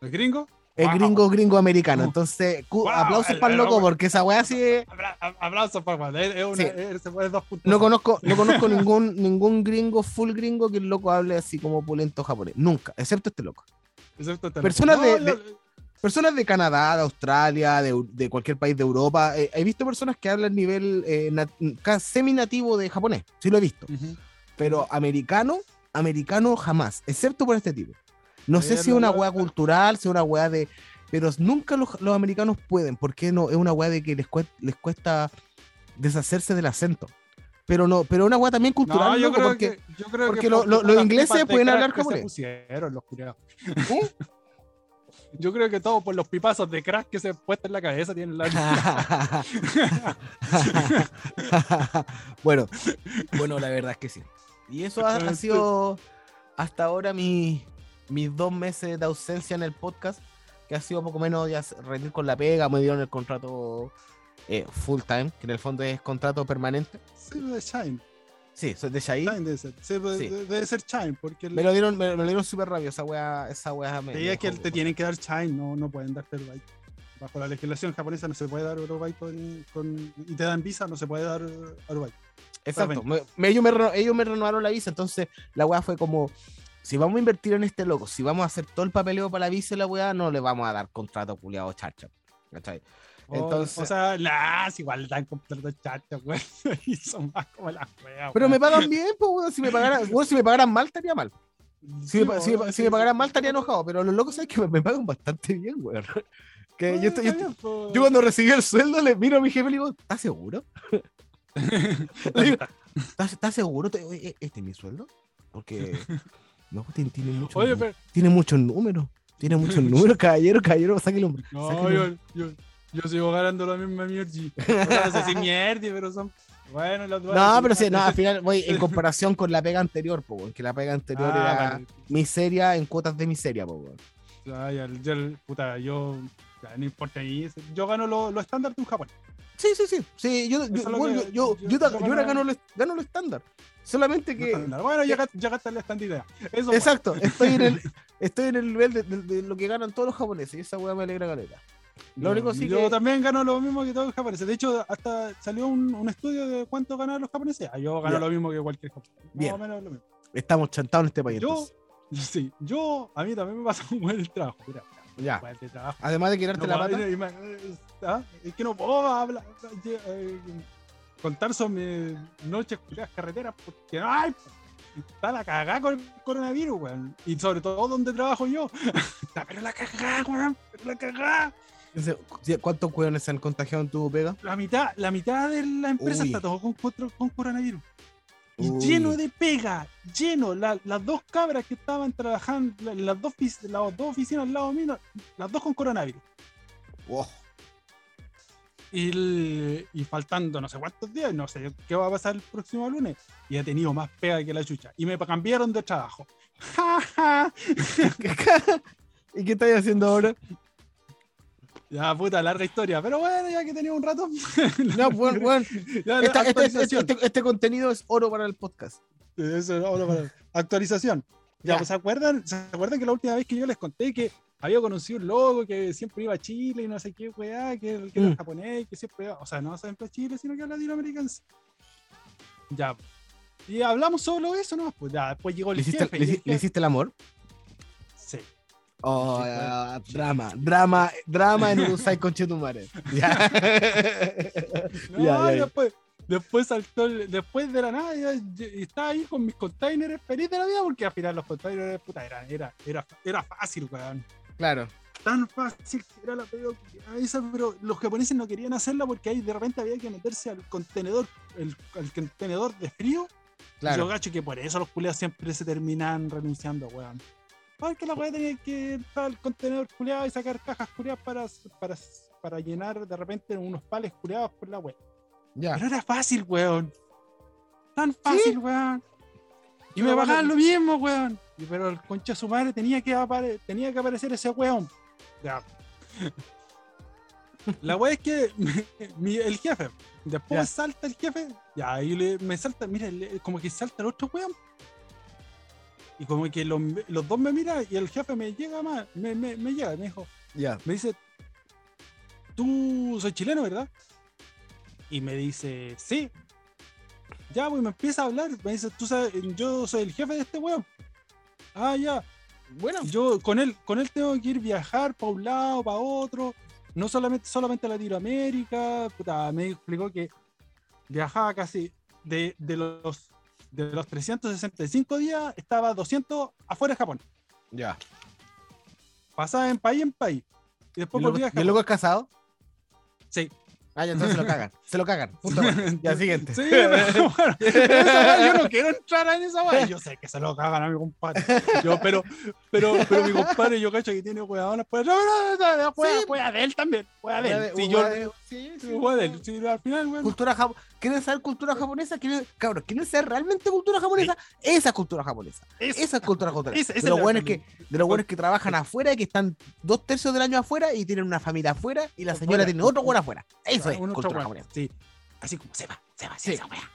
S1: ¿El gringo?
S2: Es
S1: Wow.
S2: gringo, gringo americano.
S1: Uh.
S2: Entonces,
S1: Wow,
S2: aplausos
S1: el-
S2: para el
S1: el
S2: loco, porque esa weá sí
S1: Aplausos, es una,
S2: Sí. No conozco, no conozco ningún, ningún gringo, full gringo, que el loco hable así como pulento japonés. Nunca, excepto este loco.
S1: Excepto este
S2: personas
S1: loco.
S2: de-
S1: yo-
S2: Personas de Canadá, de Australia, de, de cualquier país de Europa. eh, he visto personas que hablan nivel eh, nat- semi-nativo de japonés. Sí lo he visto.
S1: Ujú.
S2: Pero americano, americano jamás. Excepto por este tipo. No sé si es una weá cultural, si es una weá de. Pero nunca los, los americanos pueden. porque no? Es una weá de que les cuesta, les cuesta deshacerse del acento. Pero no, pero una weá también cultural.
S1: No, yo
S2: loco,
S1: creo
S2: porque,
S1: que. Yo creo
S2: porque
S1: que
S2: lo- lo- los ingleses pueden hablar japonés.
S1: pusieron los curiados.
S2: ¿Eh?
S1: Yo creo que todo por los pipazos de crack que se han puesto en la cabeza tienen la.
S2: bueno, bueno, la verdad es que sí. Y eso ha, ha sido hasta ahora mi- mis dos meses de ausencia en el podcast, que ha sido poco menos ya rendir con la pega, me dieron el contrato eh, full time, que en el fondo es contrato permanente.
S1: Sí, de Shine.
S2: Sí, soy de Shai.
S1: Shine debe ser. Sí,
S2: Sí.
S1: de- debe ser Shine, porque. el-
S2: Me lo dieron, me, me lo dieron súper rápido, esa wea, esa wea me.
S1: Es que te tienen que dar Shine, no, no pueden darte Eurobite. Bajo la legislación japonesa no se puede dar Eurobite con, con- y te dan visa, no se puede dar Eurobite.
S2: Exacto. Me- me- ellos, me, ellos me renovaron la visa, entonces la weá fue como, si vamos a invertir en este loco, si vamos a hacer todo el papeleo para la visa y la weá, no le vamos a dar contrato culiado chacha. ¿cachai?
S1: O-
S2: Entonces-
S1: O, sea, las igual dan completo chacha, güey. Y son más como las weas.
S2: Pero me
S1: weón.
S2: pagan bien, pues, weón, si me pagaran, weón, si me pagaran mal estaría mal. Si,
S1: Sí,
S2: me, pa- si me pa-
S1: weón,
S2: si
S1: sí,
S2: me pagaran mal estaría enojado, pero los locos saben que me, me pagan bastante bien, weón. Que
S1: Bueno,
S2: yo, estoy- yo,
S1: está
S2: estoy-
S1: bien, pues.
S2: yo cuando recibí el sueldo le miro a mi jefe y le digo, ¿estás seguro? Le digo, ¿Estás, seguro? Oye, ¿Este es mi sueldo? Porque no, tiene, tiene mucho
S1: Oye, pero.
S2: tiene muchos números. Tiene muchos números, caballero, caballero, hombre.
S1: No, yo, yo, yo sigo ganando la misma mierda. No sé si mierda, pero son. Bueno, los
S2: No, pero sí, no, al final voy en comparación con la pega anterior, po, que la pega anterior
S1: Ah,
S2: era
S1: vale.
S2: miseria en cuotas de miseria, po.
S1: Ya, ya, ya, puta, yo. Ya, no importa ahí. Yo gano lo, lo estándar de un japonés.
S2: Sí, sí, sí. sí yo, yo, bueno,
S1: que-
S2: yo,
S1: yo-
S2: ahora
S1: gano-
S2: lo, gano lo estándar. Solamente que.
S1: Bueno, ya, gat- ya gastaste la estandidea. Eso.
S2: Exacto, estoy en el, estoy en el nivel de, de- de lo que ganan todos los japoneses y esa weá me alegra galeta. Lo único sí
S1: yo
S2: que-
S1: también gano lo mismo que todos los japoneses. De hecho, hasta salió un, un estudio de cuánto ganan los japoneses. Ah, yo gano
S2: Ya.
S1: lo mismo que cualquier japonés. Más
S2: Bien.
S1: o menos lo mismo.
S2: Estamos chantados en este país.
S1: Yo,
S2: entonces.
S1: Sí, yo, a mí también me pasa un buen trabajo. Mira,
S2: Ya.
S1: weón de trabajo.
S2: Además de quitarte
S1: No
S2: la pata.
S1: me- ¿ah? Es que no puedo hablar, eh, contar sobre mis noches carreteras porque no hay. Está la cagada con el coronavirus, weón. Y sobre todo donde trabajo yo. Está pero la cagada, weón. Pero la cagada.
S2: ¿Cuántos hueones se han contagiado en tu pega?
S1: La mitad, la mitad de la empresa
S2: Uy.
S1: está todo con coronavirus. Y
S2: Uy.
S1: lleno de pega, lleno. La- las dos cabras que estaban trabajando, la- las dos, las dos oficinas al lado mío, las dos con coronavirus.
S2: Wow.
S1: Y, el- y faltando no sé cuántos días, no sé qué va a pasar el próximo lunes. Y he tenido más pega que la chucha. Y me cambiaron de trabajo. Ja, ja.
S2: ¿Y qué estáis haciendo ahora?
S1: Ya, puta, larga historia. Pero bueno, ya que tenía un rato.
S2: No, bueno, bueno.
S1: ya,
S2: Esta- este, este-
S1: actualización.
S2: este- este contenido es oro para el podcast.
S1: Eso era ahora para- Actualización. Ya,
S2: Ya.
S1: pues, ¿se acuerdan? ¿Se acuerdan que la última vez que yo les conté que había conocido un loco que siempre iba a Chile y no sé qué, weá, que, que era
S2: Mm.
S1: japonés, que siempre iba, o sea, no siempre a Chile, sino que a Latinoamérica. Ya. Y hablamos solo eso, ¿no? Pues ya, después llegó el
S2: ¿Le hiciste,
S1: jefe.
S2: le
S1: el
S2: hiciste el amor? Oh, ah, drama, drama, drama en Urusai Conchetumare. Ya.
S1: No,
S2: Ya, ya,
S1: después, después saltó, después de la nada, y estaba ahí con mis containers feliz de la vida, porque al final los containers, puta, era, era, era, era fácil, weón.
S2: Claro.
S1: tan fácil que era la esa, pero los japoneses no querían hacerla porque ahí de repente había que meterse al contenedor, el, al contenedor de frío. Y Yo
S2: Claro.
S1: gacho que por eso los culiados siempre se terminan renunciando, weón. Porque la weá tenía que entrar al contenedor culiado y sacar cajas culiadas para, para, para llenar de repente unos pales culiados por la weá.
S2: Ya.
S1: Pero era fácil, weón. Tan fácil, weón. Y me pagaban lo mismo, weón. Y pero el concha de su madre tenía que, apare- tenía que aparecer ese weón. Ya. La weá es que mi- el jefe, después
S2: Ya.
S1: salta el jefe, ya ahí le, me salta, mira, le- como que salta el otro weón. Y como que los, los dos me miran y el jefe me llega más, me, me, me llega, me dijo,
S2: Ya.
S1: me dice, tú soy chileno, ¿verdad? Y me dice, sí. Ya, pues me empieza a hablar. Me dice, tú sabes, yo soy el jefe de este weón. Ah, ya.
S2: Bueno.
S1: Yo con él, con él tengo que ir viajar para un lado, para otro. No solamente, solamente a Latinoamérica. Puta, me explicó que viajaba casi de, de los de los 365 días, estaba 200 afuera de Japón.
S2: Ya.
S1: Pasaba en país en país. Y
S2: ¿Y
S1: después
S2: luego,
S1: volvía a
S2: ¿Y
S1: Japón.
S2: luego es casado?
S1: Sí.
S2: Ah, ya entonces se lo cagan. Se lo cagan. Punto. Ya, siguiente.
S1: Sí, pero bueno, esa weá, yo no quiero entrar en esa weá. Yo sé que se lo cagan a mi compadre. Yo, pero, pero, pero mi compadre, yo cacho que tiene. Pues, no, no, no, no. Wea de- Sí, yo,
S2: wea de- sí, sí.
S1: él. Sí, al final, weón.
S2: Cultura japonesa. ¿Quieren saber cultura japonesa? ¿Quieren, cabros, ¿quieren saber realmente cultura japonesa? Esa es cultura japonesa.
S1: Esa-
S2: Esa es cultura japonesa.
S1: esa- esa
S2: de
S1: es
S2: los buenos que, de los que trabajan afuera y que están dos tercios del año afuera y tienen una familia afuera y la señora tiene otro bueno afuera. Eso es cultura japonesa.
S1: Sí. Así como sepa, sepa,
S2: Sí.
S1: esa weá.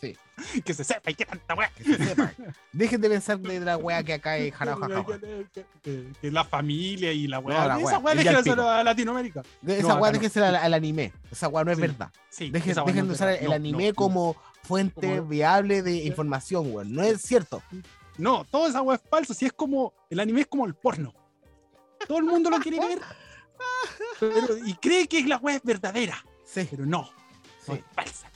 S2: Sí,
S1: Que se sepa y que tanta weá.
S2: que se sepa. Dejen de pensar de la wea que acá es.
S1: Que, que- que- la familia y la weá.
S2: No, la
S1: esa
S2: weá,
S1: weá
S2: pico.
S1: a Latinoamérica.
S2: Esa
S1: No,
S2: weá
S1: acá no.
S2: déjense al, al anime. Esa weá no es
S1: Sí.
S2: verdad.
S1: Sí,
S2: Dejen,
S1: weá
S2: dejen
S1: no
S2: de usar
S1: verdad.
S2: el
S1: No,
S2: anime
S1: no,
S2: como fuente
S1: Como-
S2: viable de información, weón. No es cierto.
S1: No, toda esa weá es falso. Si es como. El anime es como el porno. Todo el mundo lo quiere ver. pero- y cree que la weá es verdadera.
S2: Sí,
S1: Pero no.
S2: sí.
S1: Es falsa.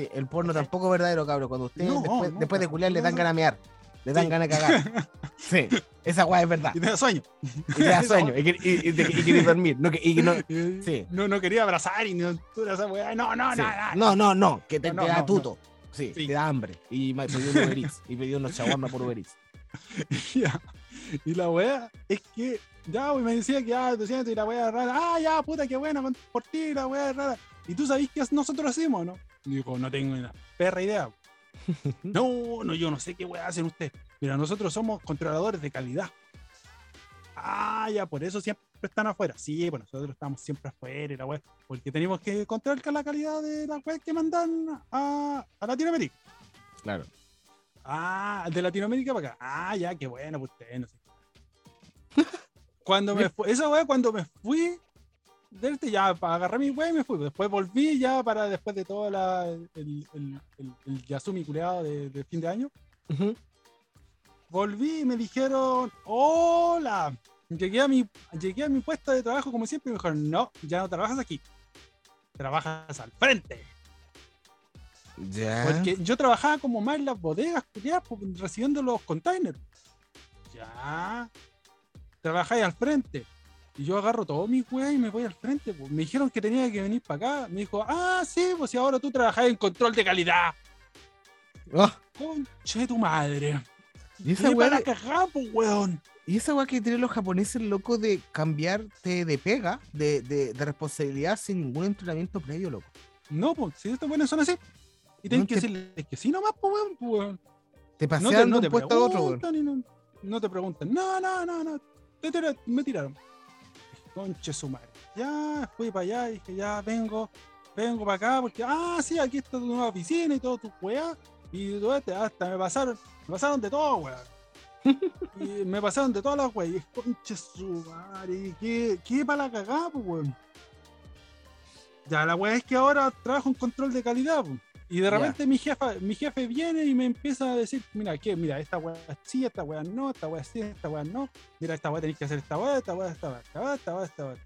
S2: Sí, el porno tampoco es verdadero, cabrón. Cuando ustedes
S1: No,
S2: después,
S1: no,
S2: después de culiar le dan ganas de mear. Le dan
S1: Sí.
S2: ganas de cagar. Sí, esa weá es verdad.
S1: Y te da sueño.
S2: Y te da sueño. Y, que- y- dormir. No, que- y que no,
S1: Y-
S2: Sí.
S1: No, no quería abrazar y no. toda esa weá. No, no,
S2: sí.
S1: no, no.
S2: no, no, que te, te da tuto. Sí, te da hambre. Y me pidió unos Uber Eats, Y pidió unos shawarma por Uber Eats.
S1: Ya. Y la weá es que ya me decía que ya 200 y la weá rara. Ah, ya, puta, qué buena por ti, la weá rara. ¿Y tú sabés qué nosotros hacemos, no? Y dijo, no tengo una perra idea. no, no, yo no sé qué weá hacen ustedes. Mira, nosotros somos controladores de calidad. Ah, ya, por eso siempre están afuera. Sí, pues nosotros estamos siempre afuera y la weá. Porque tenemos que controlar la calidad de la weá que mandan a, a Latinoamérica.
S2: Claro.
S1: Ah, de Latinoamérica para acá. Ah, ya, qué bueno, pues usted, no sé. Cuando me fui, esa weá, cuando me fui, de este, ya para agarrar mi weá y me fui. Después volví ya para después de todo la, el, el, el, el Yasumi culeado de, de fin de año.
S2: Ujú.
S1: volví y me dijeron, hola. Llegué a, mi, llegué a mi puesto de trabajo como siempre y me dijeron, no, ya no trabajas aquí. Trabajas al frente.
S2: Ya.
S1: Porque yo trabajaba como más en las bodegas, culiadas, pues, recibiendo los containers. Ya. Trabajáis al frente. Y yo agarro todo mi weá y me voy al frente. pues. Me dijeron que tenía que venir para acá. Me dijo, ah, sí, pues si ahora tú trabajas en control de calidad.
S2: Ah,
S1: Conche de tu madre.
S2: y esa
S1: ¿Qué
S2: weá,
S1: cagar, pues, weón?
S2: y esa weá que tienen los japoneses loco de cambiarte de pega, de, de, de responsabilidad sin ningún entrenamiento previo, loco.
S1: No, pues, si estos buenos son así. Y tienen
S2: No
S1: que
S2: te-
S1: decirles que sí nomás, pues, weón. pues, weón.
S2: Te
S1: No te,
S2: pasean
S1: no
S2: de
S1: te
S2: un puesto a otro, weón.
S1: no, no te preguntan. No, no, no, no. Te me tiraron. Conche su madre. Ya fui para allá y dije, ya vengo, vengo para acá porque, ah, sí, aquí está tu nueva oficina y todo tu weá. Y todo este, hasta me pasaron, me pasaron de todo, weón. y me pasaron de todas las weas. Y es conche su madre. ¿Qué, qué para la cagada, pues, weón? Ya, la weá es que ahora trabajo en control de calidad, pues. Y de repente mi jefa, mi jefe viene y me empieza a decir, mira, ¿qué? Mira, esta weá sí, esta weá no, esta weá sí, esta weá no. Mira, esta weá tenéis que hacer esta weá, esta weá, esta weá, esta weá, esta weá, esta weá.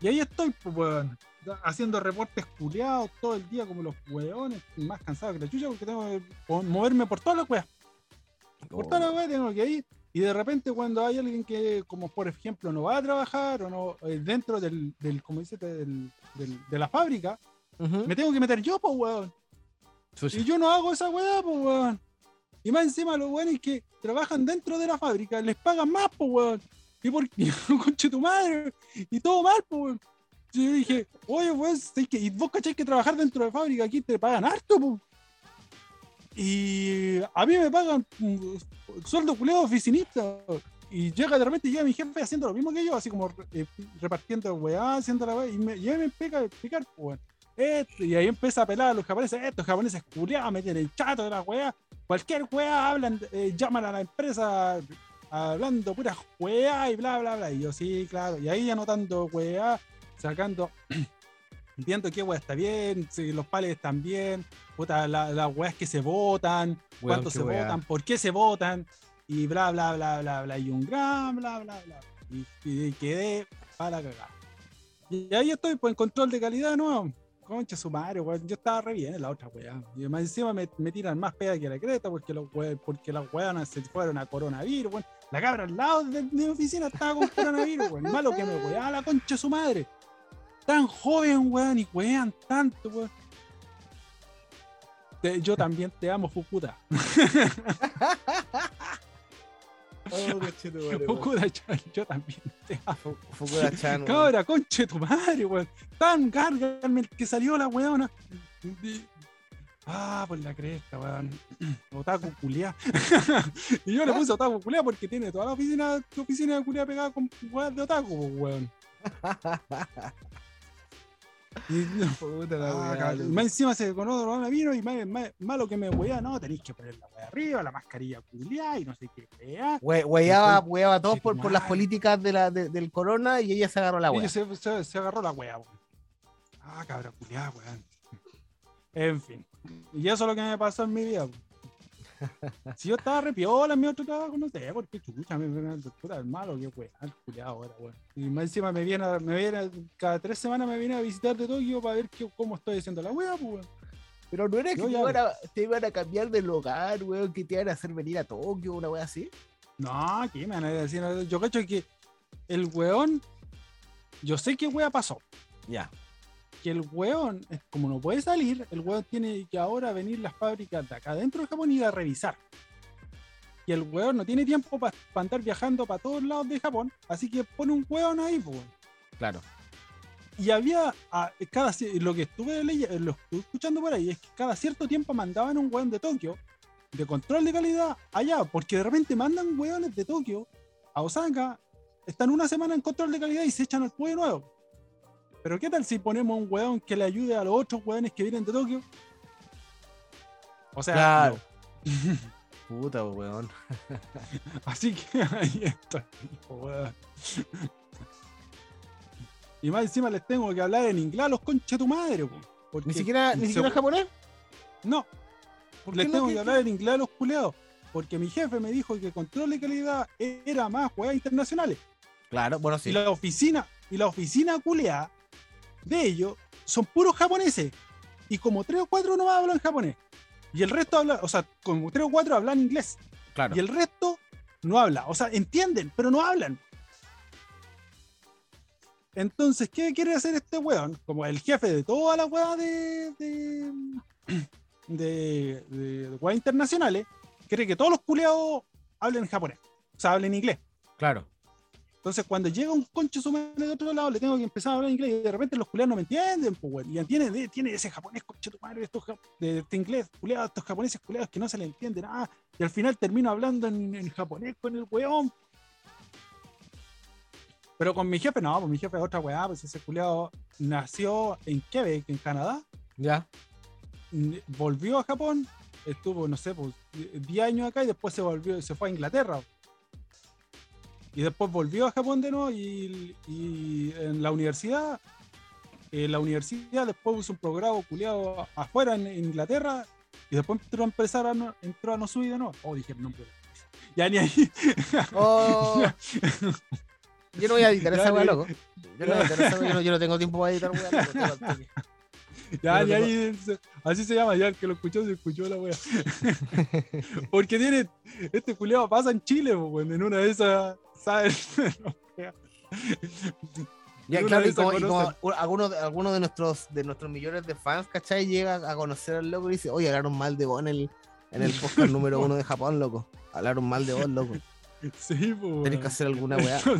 S1: Y ahí estoy, pues, weón, haciendo reportes culiados todo el día como los weones, más cansado que la chucha porque tengo que moverme por todas las weas. Por todas las weas tengo que ir. Y de repente cuando hay alguien que, como por ejemplo, no va a trabajar o no, eh, dentro del, del como dice, del, del- de la fábrica,
S2: Ujú.
S1: me tengo que meter yo, pues, weón. Y yo no hago esa weá, pues, weón. Y más encima los weones que trabajan dentro de la fábrica les pagan más, pues, weón. Y por qué, conche tu madre. Y todo mal, pues, weón. Y yo dije, oye, weón, ¿sabes qué? y vos cacháis que trabajar dentro de la fábrica aquí te pagan harto, pues. Y a mí me pagan mm, sueldo culeado oficinista. Y llega de repente llega mi jefe haciendo lo mismo que yo, así como eh, repartiendo weá, haciendo la weá, y me, y me pega a explicar, pues, weón. Esto, y ahí empieza a pelar a los japoneses, estos japoneses culiados, meten el chato de la weá, cualquier weá hablan, eh, llaman a la empresa hablando pura weá y bla bla bla. Y yo sí, claro, y ahí anotando weá, sacando, viendo qué weá está bien, si los pales están bien, puta, la- las weas que se votan, cuánto se votan, por qué se votan, y bla bla bla bla bla, y un gran bla bla bla. Y, y quedé para cagar. Y ahí estoy, pues en control de calidad nuevo. Concha su madre, weón. Yo estaba re bien en la otra weá. Y más encima me, tiran más pega que la creta porque, los porque las weonas se fueron a coronavirus, weón. La cabra al lado de, mi oficina estaba con coronavirus, weón. Malo que me weá la concha su madre. Tan joven, weón, y wean tanto, weón. Yo también te amo, Fukuda.
S2: Oh, conchetumare, weón.
S1: Fukuda, chan, yo también te amo.
S2: Fu- Fukuda-chan, weón.
S1: Cabra, conche tu madre, weón. Tan el que salió la weona. Ah, por la cresta, weón. Otaku culiá. y yo le puse otaku culiá porque tiene toda la oficina, tu oficina de culiá pegada con weas de otaku, weón.
S2: Puta la
S1: ah,
S2: weá,
S1: más encima se con otro vino y más, más- malo que me weá, no, tenéis que poner la weá arriba, la mascarilla culiá y no sé qué weá.
S2: We- Weaba, weaba todos por, por las políticas de la, de- del corona y ella se agarró la
S1: Y
S2: wea.
S1: se, se- se agarró la weón. Ah, cabra culiada, weón. En fin. Y eso es lo que me pasó en mi vida. weón. Si yo estaba re piola en mi otro trabajo, no sé, porque chucha, me me puta el malo, qué weón, el culiado ahora, weón. Y más encima me viene, a- me viene, a- cada tres semanas me viene a visitar de Tokio para ver qué, cómo estoy haciendo la wea, pues, weón.
S2: Pero no era que te iban, a, te iban a cambiar de lugar, weón, que te iban a hacer venir a Tokio, una wea así.
S1: No, ¿qué me van a decir? Yo cacho que el weón, yo sé qué wea pasó.
S2: Ya.
S1: Que el weón, eh, como no puede salir, el weón tiene que ahora venir las fábricas de acá dentro de Japón y ir a revisar. Y el weón no tiene tiempo para andar viajando para todos lados de Japón, así que pone un weón ahí, pues.
S2: Claro.
S1: Y había, ah, cada, lo que estuve leyendo, lo estuve escuchando por ahí, es que cada cierto tiempo mandaban un weón de Tokio, de control de calidad, allá, porque de repente mandan weones de Tokio a Osaka, están una semana en control de calidad y se echan al pollo nuevo. Pero ¿qué tal si ponemos un weón que le ayude a los otros weones que vienen de Tokio? O sea,
S2: Claro.
S1: no.
S2: Puta, weón.
S1: Así que ahí estoy, weón. Y más encima les tengo que hablar en inglés a los conches de tu madre, porque
S2: Ni siquiera, ni siquiera japonés.
S1: No,
S2: ¿Por
S1: les tengo
S2: ¿Qué-
S1: que hablar en inglés a los culeados. porque mi jefe me dijo que control de calidad era más juegas internacionales.
S2: Claro, bueno,
S1: Y
S2: sí.
S1: la oficina, y la oficina culeada de ellos son puros japoneses. Y como tres o cuatro no hablan japonés. Y el resto habla, o sea, como tres o cuatro hablan inglés.
S2: Claro.
S1: Y el resto no habla. O sea, entienden, pero no hablan. Entonces, ¿qué quiere hacer este weón? Como el jefe de toda la weá de. de. de, de, de internacionales, quiere que todos los culeados hablen japonés. O sea, hablen inglés.
S2: Claro.
S1: Entonces, cuando llega un concho sumano de otro lado, le tengo que empezar a hablar inglés y de repente los culeados no me entienden, pues, weón. Y tiene, tiene ese japonés concho tu madre, estos, de este inglés, culeados, estos japoneses culeados que no se le entiende nada. Y al final termino hablando en, en japonés con el weón. Pero con mi jefe, no, pues mi jefe es otra weá, pues ese culeado nació en Quebec, en Canadá,
S2: Ya.
S1: volvió a Japón, estuvo, no sé, pues 10 años acá y después se volvió, se fue a Inglaterra. Y después volvió a Japón de nuevo y, y en la universidad, en la universidad después puso un programa culiado afuera en Inglaterra y después entró a empezar a no, entró a no subir de nuevo. Oh, dije el nombre. Ya ni ahí.
S2: Oh, yo no voy a editar
S1: Ya,
S2: esa weá, loco. Yo no voy a editar esa weá, yo no, yo no tengo tiempo para editar weá, loco.
S1: Ya,
S2: tengo-
S1: ahí, así se llama, ya el que lo escuchó se escuchó la wea. Porque tiene, este culiado pasa en Chile, pues, en una de esas, ¿sabes?
S2: Ya, claro, y como, y como
S1: conocen.
S2: u- alguno, de- alguno de nuestros de nuestros millones de fans, ¿cachai? Llega a conocer al loco y dice, oye, hablaron mal de vos en el, en el podcast número uno de Japón, loco. Hablaron mal de vos, loco.
S1: Sí, pues.
S2: Tenés que hacer alguna weá.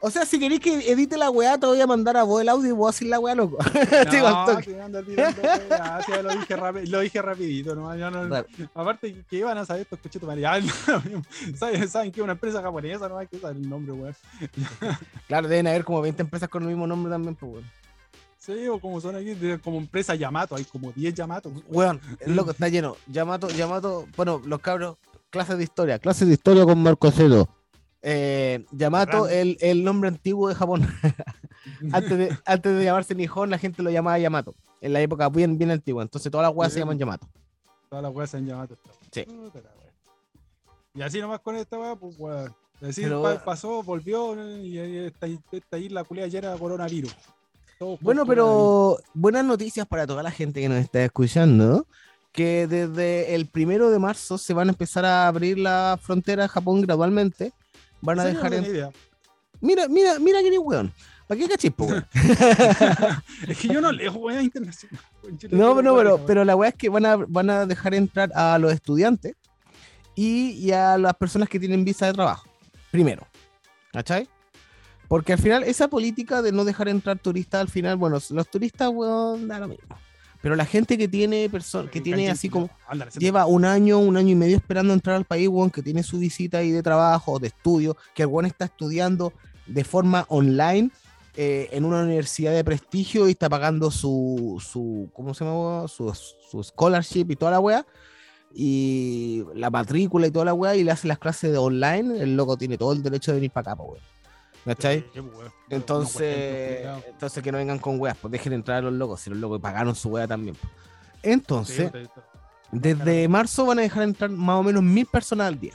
S2: O sea, si queréis que edite la weá, te voy a mandar a vos el audio y vos hacer la weá, loco. Digo, al
S1: No,
S2: toque.
S1: te anda tirando, weá, sí, lo dije, rapi- lo dije rapidito, ¿no? Yo no-
S2: Rap-
S1: aparte que- iban a saber estos cochetos no, ¿saben, saben que una empresa japonesa, no hay que saber el nombre, weón.
S2: Claro, deben haber como 20 empresas con el mismo nombre también, pues, weón.
S1: Sí, o como son aquí, como empresa Yamato, hay como 10 Yamato.
S2: Weón, loco está lleno. Yamato, Yamato, bueno, los cabros, clases de historia, clases de historia con Marco Cedo. Eh, Yamato, el, el nombre antiguo de Japón. antes, de, antes de llamarse Nihon, la gente lo llamaba Yamato. En la época bien, bien antigua. Entonces todas las weas se llaman Yamato.
S1: Todas las weas se han llamado.
S2: Sí.
S1: La wea. Y así nomás con esta wea, pues weón. Así
S2: Pero,
S1: pa- pasó, volvió y ahí esta, esta isla culia ya era coronavirus. Todo
S2: Bueno, pero buenas noticias para toda la gente que nos está escuchando. Que desde el primero de marzo se van a empezar a abrir la frontera de Japón gradualmente. Van a dejar
S1: No
S2: en...
S1: idea.
S2: Mira, mira, mira que eres weón. ¿Para qué cachis, po, weón?
S1: Es que yo no leo.
S2: No, pero, no, pero, pero la weá es que van a, van a dejar entrar a los estudiantes y, y a las personas que tienen visa de trabajo. Primero. ¿Cachai? Porque al final, esa política de no dejar entrar turistas, al final, bueno, los turistas, weón, da lo mismo. Pero la gente que tiene personas, que tiene así como, lleva un año, un año y medio esperando entrar al país, weón, que tiene su visita ahí de trabajo de estudio, que el weón está estudiando de forma online eh, en una universidad de prestigio y está pagando su, su ¿cómo se llama? Su, su scholarship y toda la weá. Y la matrícula y toda la weá, y le hace las clases de online, el loco tiene todo el derecho de venir para acá, weón. ¿Cachai? Entonces, entonces que no vengan con weas, pues dejen entrar a los locos, si los locos pagaron su wea también. pues. Entonces, desde marzo van a dejar entrar más o menos mil personas al día.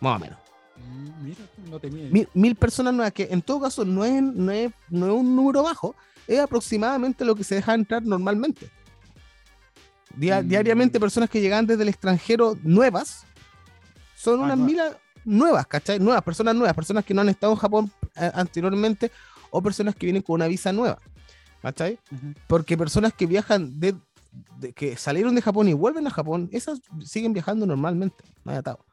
S2: Más o menos.
S1: Mm, Mira, no.
S2: Mil, mil personas nuevas, que en todo caso no es, no, es, no es un número bajo, es aproximadamente lo que se deja entrar normalmente. Dia-
S1: Mm.
S2: Diariamente personas que llegan desde el extranjero nuevas, son
S1: Ah,
S2: unas
S1: nuevas.
S2: mil nuevas, ¿cachai? Nuevas, personas nuevas, personas que no han estado en Japón anteriormente o personas que vienen con una visa nueva, ¿cachai?
S1: Ujú.
S2: Porque personas que viajan de, de- que salieron de Japón y vuelven a Japón, esas siguen viajando normalmente, no hay atado.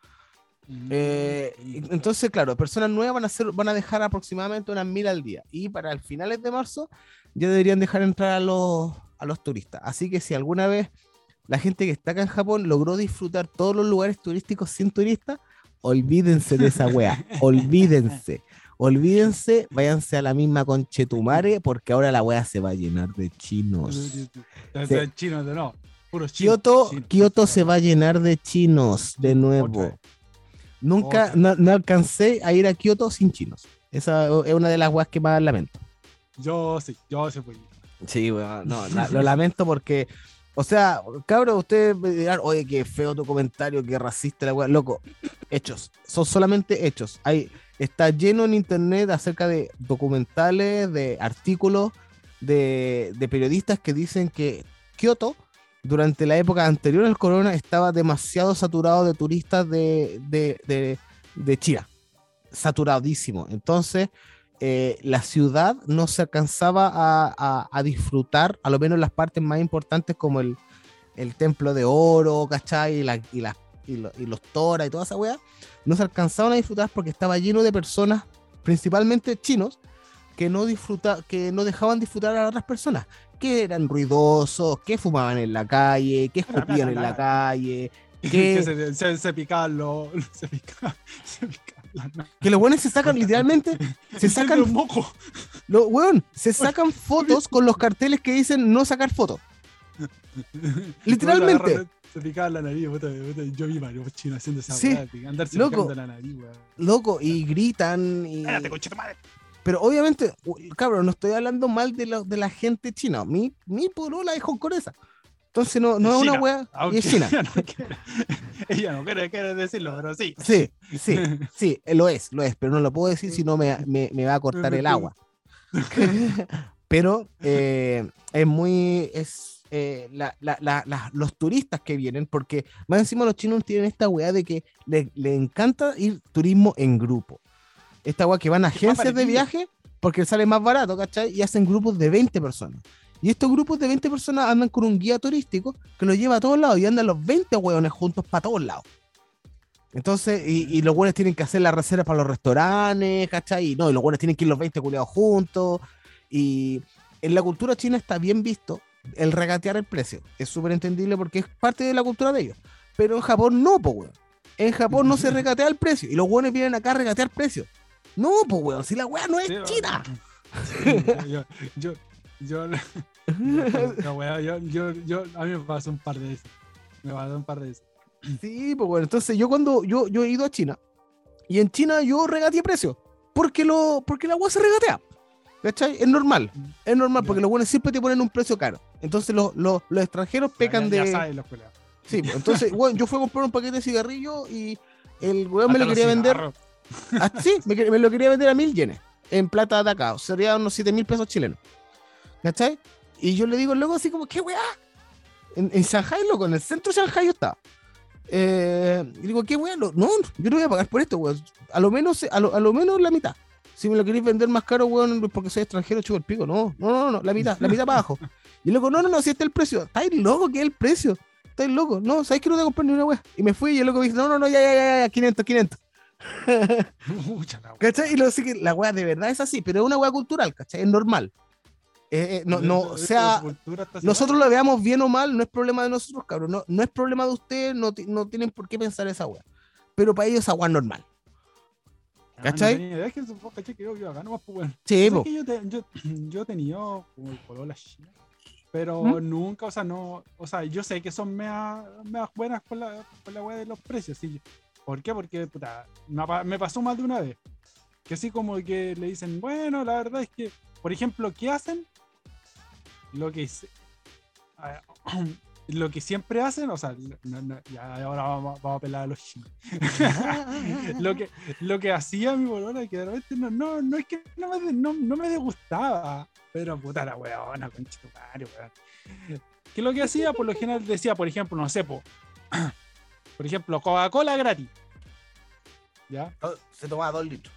S1: Mm,
S2: Eh, entonces, claro, personas nuevas van a hacer, van a dejar aproximadamente unas mil al día. Y para el finales de marzo ya deberían dejar entrar a los, a los turistas. Así que si alguna vez la gente que está acá en Japón logró disfrutar todos los lugares turísticos sin turistas, olvídense de esa wea. olvídense. Olvídense, váyanse a la misma conchetumare, porque ahora la wea se va a llenar de chinos.
S1: Sea, chinos de no. Puros chinos.
S2: Kioto,
S1: chinos.
S2: Kioto se va a llenar de chinos de nuevo.
S1: Otra.
S2: Nunca, no, no alcancé a ir a Kioto sin chinos. Esa es una de las weas que más lamento.
S1: Yo sí, yo sí fui.
S2: Sí, weón, no, la- lo lamento porque O sea, cabrón, ustedes me dirán, oye, qué feo tu comentario, qué racista la weá. Loco, hechos. Son solamente hechos. Hay, está lleno en internet acerca de documentales, de artículos, de, de periodistas que dicen que Kioto, durante la época anterior al corona, estaba demasiado saturado de turistas de, de, de, de China. Saturadísimo. Entonces, eh, la ciudad no se alcanzaba a, a- a disfrutar, a lo menos las partes más importantes como el, el templo de oro, ¿cachai? Y, la- y, las- y lo- y los toras y toda esa weá, no se alcanzaban a disfrutar porque estaba lleno de personas, principalmente chinos, que no, disfruta, que no dejaban disfrutar a otras personas, que eran ruidosos, que fumaban en la calle, que escupían en la calle,
S1: Que
S2: que,
S1: se, se, se picaban los. Se picaban, se picaban las.
S2: Que los buenos se sacan literalmente, se sacan
S1: los mocos.
S2: Weón, se sacan fotos con los carteles que dicen no sacar fotos. Literalmente.
S1: Se picaban la nariz, Yo vi varios chinos haciendo esa
S2: Sí,
S1: andarse
S2: loco.
S1: picando la nariz, weón.
S2: Loco, y gritan. Y...
S1: Madre.
S2: Pero obviamente, cabrón, no estoy hablando mal de, la- de la gente china. Mi, mi polola es hongkonesa. Entonces no, no es una
S1: China,
S2: wea. Y es china.
S1: ella no quiere, ella no quiere, quiere decirlo, pero sí.
S2: Sí, sí, sí, eh, lo es, lo es. Pero no lo puedo decir si no me, me, me va a cortar el agua. pero eh, es muy. Es, eh, la- la- la- los turistas que vienen, porque más encima los chinos tienen esta weá de que le, le encanta ir turismo en grupo. Esta weá que van a agencias de viaje porque sale más barato, ¿cachai? Y hacen grupos de 20 personas. Y estos grupos de 20 personas andan con un guía turístico que los lleva a todos lados y andan los 20 hueones juntos para todos lados. Entonces, y, y los buenos tienen que hacer la reserva para los restaurantes, ¿cachai? Y no, y los buenos tienen que ir los 20 culiados juntos. Y en la cultura china está bien visto el regatear el precio. Es súper entendible porque es parte de la cultura de ellos. Pero en Japón no, po, weón. En Japón no se regatea el precio. Y los buenos vienen acá a regatear precio. No, po, weón. Si la weá no es
S1: Sí,
S2: china.
S1: yo, yo, la weá, yo, yo, yo, a mí me pasó un par de veces. Me pasó un par de veces.
S2: Sí, pues bueno, entonces yo cuando yo, yo he ido a China y en China yo regateé precio porque lo porque la agua se regatea. ¿Cachai? Es normal, es normal porque los buenos siempre te ponen un precio caro. Entonces los, los, los extranjeros pecan
S1: ya,
S2: de.
S1: Ya saben los.
S2: Sí, pues, entonces, bueno, yo fui a comprar un paquete de cigarrillos y el weón me lo quería vender.
S1: cigarros.
S2: Ah, sí, me, me lo quería vender a mil yenes en plata de acá. Sería unos 7 mil pesos chilenos. ¿Cachai? Y yo le digo luego así como, ¿qué weá? En, en Shanghai, loco, en el centro de Shanghai yo estaba. Eh, y digo, ¿qué weá? Lo- No, yo no voy a pagar por esto, weón. A lo menos, a lo, a lo menos la mitad. Si me lo queréis vender más caro, weón, porque soy extranjero, chupo el pico. No, no, no, no, la mitad, la mitad para abajo. Y luego, no, no, no, si este es el precio. ¿Estáis loco? ¿Qué es el precio? ¿Estáis loco? No, ¿sabes que no te comprar ni una weá? Y me fui y el loco me dice, no, no, no, ya, ya, ya, ya, 500, 500.
S1: Pucha la weá.
S2: ¿Cachai? Y lo sé que la weá de verdad es así, pero es una weá cultural, ¿cachai? Es normal. Eh, eh, no, no, o
S1: Esa-
S2: sea, nosotros lo veamos bien o mal, no es problema de nosotros, cabrón. No, no es problema de ustedes, no, no tienen por qué pensar esa weá. Pero para ellos esa weá normal.
S1: Ah,
S2: ¿cachai?
S1: pues.
S2: Sí, po.
S1: yo, te- yo, yo he tenido como pololas chinas, pero
S2: ¿Mm?
S1: nunca, o sea, no, o sea, yo sé que son meas, meas buenas con la, con la weá de los precios, sí. ¿Por qué? Porque, puta, me pasó más de una vez. Que así como que le dicen, bueno, la verdad es que, por ejemplo, ¿qué hacen? Lo que lo que siempre hacen, o sea, no- no, ya ahora vamos, vamos a pelar a los chinos. lo que lo que hacía mi bolona que de repente no, no, no es que no me, no, no me disgustaba, pero puta la weona, conchito madre, weón. Que lo que hacía, por lo general decía, por ejemplo, no sé, po, por ejemplo, Coca-Cola gratis. ¿Ya?
S2: Se tomaba dos litros.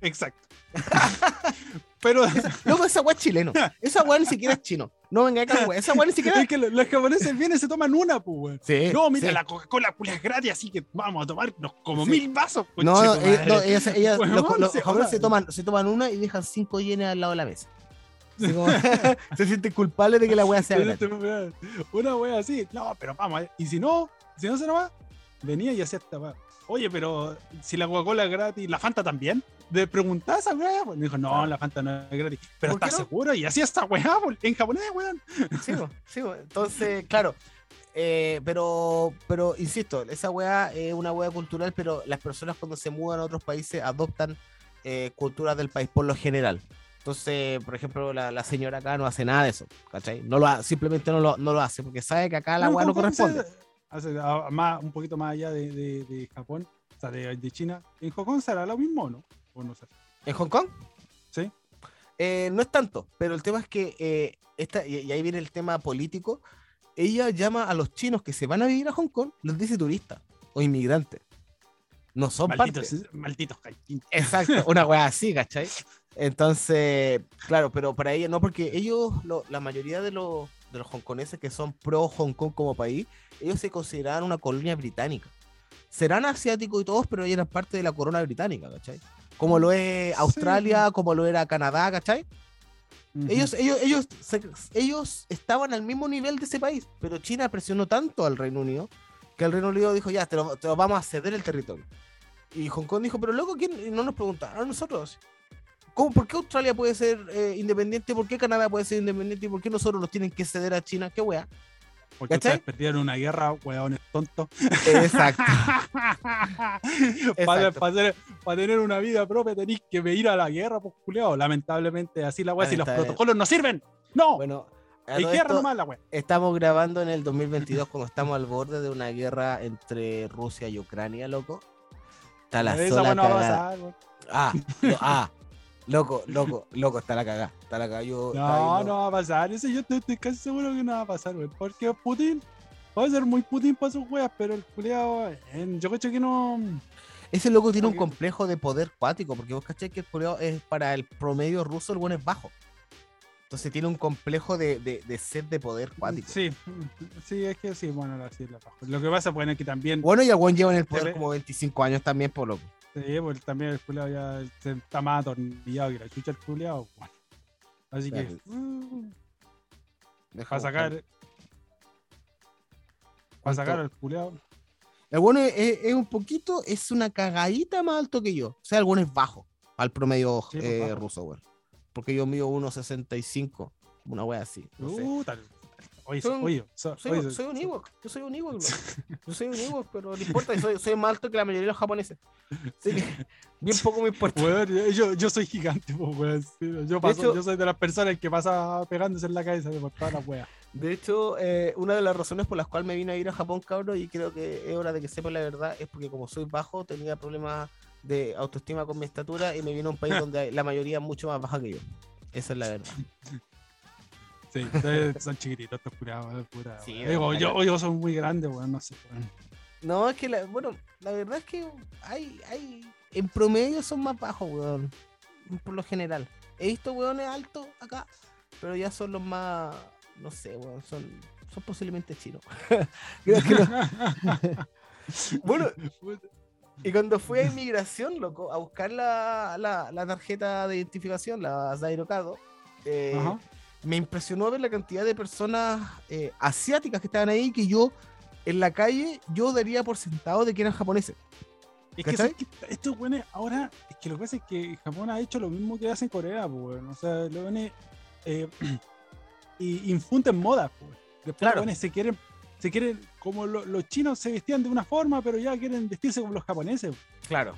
S1: Exacto. pero
S2: Luego esa weá es chileno. Esa weá ni siquiera es chino. No venga acá, weá. Esa weá ni siquiera
S1: es que lo- los japoneses vienen y se toman una, pues, weón.
S2: Sí,
S1: No, mira,
S2: sí.
S1: la Coca-Cola es gratis, así que vamos a tomarnos como
S2: Sí.
S1: mil vasos.
S2: No, no,
S1: conchetumare.
S2: eh, no, ellas, ellas- los, los
S1: se
S2: japoneses se toman, se toman una y dejan cinco yenes al lado de la mesa. Como- se sienten culpables de que la weá sea gratis.
S1: te- weón, Una wea así, no, pero vamos, eh. y si no, si no se va, venía y hacía esta wea. Oye, pero si la Coca-Cola es gratis, ¿la Fanta también? De preguntar a esa wea, pues, me dijo, no, la Fanta no es gratis. Pero
S2: ¿Por qué
S1: ¿estás
S2: no?
S1: seguro? Y esta wea, pues, en japonés, weón.
S2: Sí, bo, sí, bo. entonces, claro. eh, pero, pero, insisto, esa weá es una weá cultural, pero las personas cuando se mudan a otros países adoptan eh, culturas del país por lo general. Entonces, por ejemplo, la, la señora acá no hace nada de eso, ¿cachai? No lo ha- simplemente no lo, no lo hace porque sabe que acá la weá no corresponde.
S1: hace- a- más, un poquito más allá de, de- de Japón, o sea, de, de China. ¿En Hong Kong será lo mismo no?
S2: ¿En Hong Kong?
S1: Sí.
S2: Eh, no es tanto, pero el tema es que, eh, esta, y, y ahí viene el tema político, ella llama a los chinos que se van a vivir a Hong Kong, los dice turistas o inmigrantes. No son parte.
S1: Malditos, malditos caiquín.
S2: Exacto, una weá así, ¿cachai? Entonces, claro, pero para ella no, porque ellos, lo- la mayoría de los, de los hongkoneses que son pro Hong Kong como país, ellos se consideraban una colonia británica. Serán asiáticos y todos, pero ellos eran parte de la corona británica, ¿cachai? Como lo es Australia, como lo era Canadá, ¿cachai? Ellos, ellos, ellos, se- ellos estaban al mismo nivel de ese país, pero China presionó tanto al Reino Unido que el Reino Unido dijo, ya, te lo, te lo vamos a ceder el territorio. Y Hong Kong dijo, pero loco, ¿quién? No nos preguntaron a nosotros. ¿Cómo, ¿Por qué Australia puede ser eh, independiente? ¿Por qué Canadá puede ser independiente? ¿Y por qué nosotros nos tienen que ceder a China? ¿Qué wea?
S1: Porque
S2: ¿cachai?
S1: ustedes perdieron una guerra, hueones tontos.
S2: Exacto.
S1: para,
S2: Exacto.
S1: tener una vida propia tenéis que ir a la guerra, pues culiao. Lamentablemente, así la weá, si los protocolos no sirven. ¡No!
S2: Bueno,
S1: Hay guerra nomás la weá.
S2: estamos grabando en el 2022 cuando estamos al borde de una guerra entre Rusia y Ucrania, loco. Está la
S1: Esa
S2: sola
S1: weá no va a
S2: cagada.
S1: pasar.
S2: Ah, lo- ah, loco, loco, loco, está la cagada. Está la cagada. Yo
S1: No, no va a pasar. Eso yo estoy, estoy casi seguro que no va a pasar, weón. Porque Putin va a ser muy Putin para sus weas, pero el culiao, eh, yo cacho que no.
S2: Ese loco tiene un complejo de poder cuático, porque vos cachai que el culiao es para el promedio ruso, el buen es bajo. Entonces tiene un complejo de, de, de sed de poder cuático.
S1: Sí, sí, es que sí, bueno, así es la paja. Lo que pasa, bueno, es que también.
S2: Bueno, y el buen lleva en el poder como 25 años también, por loco.
S1: Sí, pues también el culiao ya se está más atornillado que la chucha el culiao. Bueno. Así que.
S2: Deja
S1: Para sacar. Para sacar al culiao.
S2: El bueno es, es- es un poquito, es una cagadita más alto que yo. O sea, el bueno es bajo al promedio
S1: Sí, pues,
S2: eh, ruso, weón. Porque yo mido 1.65, una wea así. No sé.
S1: Puta, Oye,
S2: Soy un-
S1: oye, so-
S2: Soy,
S1: oye,
S2: soy un Ewok, yo soy un Ewok. Yo soy un Ewok, pero no importa, soy, soy más alto que la mayoría de los japoneses. Así que bien poco me importa.
S1: Yo, yo soy gigante, pues, Yo, paso-
S2: hecho-
S1: yo soy de las personas que pasa pegándose en la cabeza por todas las weas.
S2: De hecho, eh, una de las razones por las cuales me vine a ir a Japón, cabrón, y creo que es hora de que sepan la verdad, es porque como soy bajo, tenía problemas de autoestima con mi estatura y me vine a un país donde la mayoría es mucho más baja que yo. Esa es la verdad.
S1: Sí, son chiquititos estos curados, pura.
S2: Sí.
S1: Digo, yo, yo soy muy grande, weón, no sé. weón.
S2: No, es que, la, bueno, la verdad es que hay, hay, en promedio son más bajos, weón. Por lo general. He visto weones altos acá, pero ya son los más, no sé, weón, son, son posiblemente chinos. Creo que no. Bueno, y cuando fui a inmigración, loco, a buscar la, la, la tarjeta de identificación, la Zairocado, eh,
S1: Ajá.
S2: Me impresionó ver la cantidad de personas eh, asiáticas que estaban ahí que yo en la calle yo daría por sentado de que eran japoneses.
S1: Es que. ¿sabes qué? estos weones ahora, es que lo que pasa es que Japón ha hecho lo mismo que hace en Corea, pues. O sea, los weones eh, y infunden moda, pues. Después
S2: Claro.
S1: los se quieren, se quieren, como lo- los chinos se vestían de una forma, pero ya quieren vestirse como los japoneses.
S2: Claro.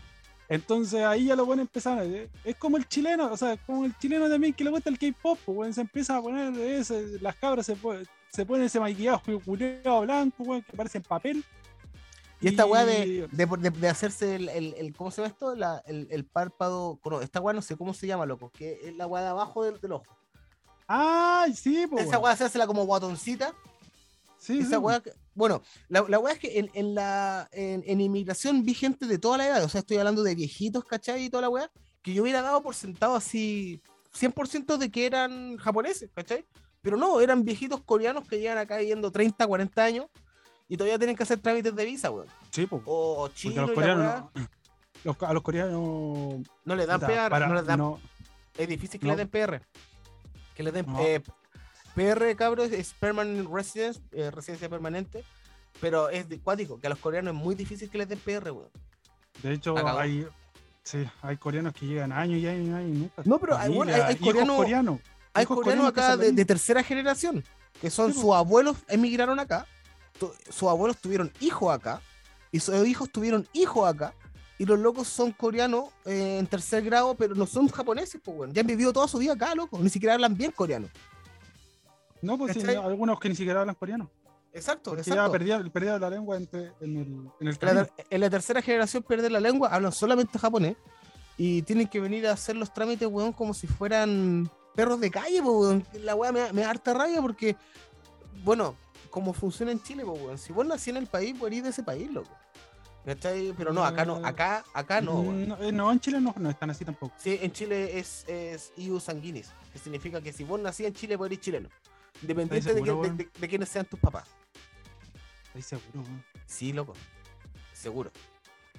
S1: Entonces ahí ya lo pueden empezar. a- Es como el chileno, o sea, como el chileno también que le gusta el K-pop, pues, weón, se empieza a poner ese- las cabras se, se ponen ese maquillaje culeado blanco, weón, que parece en papel.
S2: Y esta weá de, de, de- de hacerse el, el, el- ¿cómo se llama esto? La- el, el párpado, esta weá no sé cómo se llama, loco, que es la weá de abajo del, del ojo.
S1: ¡Ay, sí, pues!
S2: Esa weá se hace la como guatoncita.
S1: Sí,
S2: Esa
S1: sí,
S2: weá que- bueno, la, la weá es que en, en la en, en inmigración vi gente de toda la edad, o sea, estoy hablando de viejitos, ¿cachai? Y toda la weá, que yo hubiera dado por sentado así 100% de que eran japoneses, ¿cachai? Pero no, eran viejitos coreanos que llegan acá viviendo 30, 40 años y todavía tienen que hacer trámites de visa, weón.
S1: Sí, pues.
S2: O, o
S1: Porque a
S2: chino
S1: los
S2: y la
S1: coreanos
S2: weá,
S1: no, los- a los coreanos
S2: no le dan PR,
S1: para-
S2: no les dan
S1: no,
S2: Es difícil que
S1: No.
S2: le den PR. Que le den
S1: No.
S2: eh, PR, cabros, es permanent residence, eh, residencia permanente. Pero es de cuático, que a los coreanos es muy difícil que les den PR, weón.
S1: de hecho
S2: La cagó.
S1: hay sí, hay coreanos que llegan años y años y años nunca
S2: No, pero hay- bueno, hay- hay coreanos-
S1: coreanos
S2: Hay
S1: que
S2: acá de, de tercera generación, que son
S1: Sí,
S2: sus
S1: po.
S2: abuelos emigraron acá, tu- sus abuelos tuvieron hijos acá, y sus hijos tuvieron hijos acá, y los locos son coreanos eh, en tercer grado, pero no son japoneses, pues, weón. Ya han vivido toda su vida acá, loco. Ni siquiera hablan bien coreano.
S1: No, pues sí, algunos que ni siquiera hablan coreano.
S2: Exacto,
S1: Porque
S2: exacto.
S1: ya perdieron la lengua en el, en el
S2: En la, en la tercera generación perder la lengua, hablan solamente japonés y tienen que venir a hacer los trámites, weón, como si fueran perros de calle, weón. La weá me, da- me da harta rabia porque, bueno, como funciona en Chile, weón. Si vos nací en el país, vos eres de ese país, loco. ¿Cachai? Pero no, acá no, acá, acá no, weón.
S1: No, eh, no, en Chile no, no están así tampoco.
S2: Sí, en Chile es, es EU sanguinis, que significa que si vos nacís en Chile, vos eres chileno. Independiente de, que- de- de- de quiénes sean tus papás.
S1: Estoy seguro.
S2: Sí, loco. Seguro.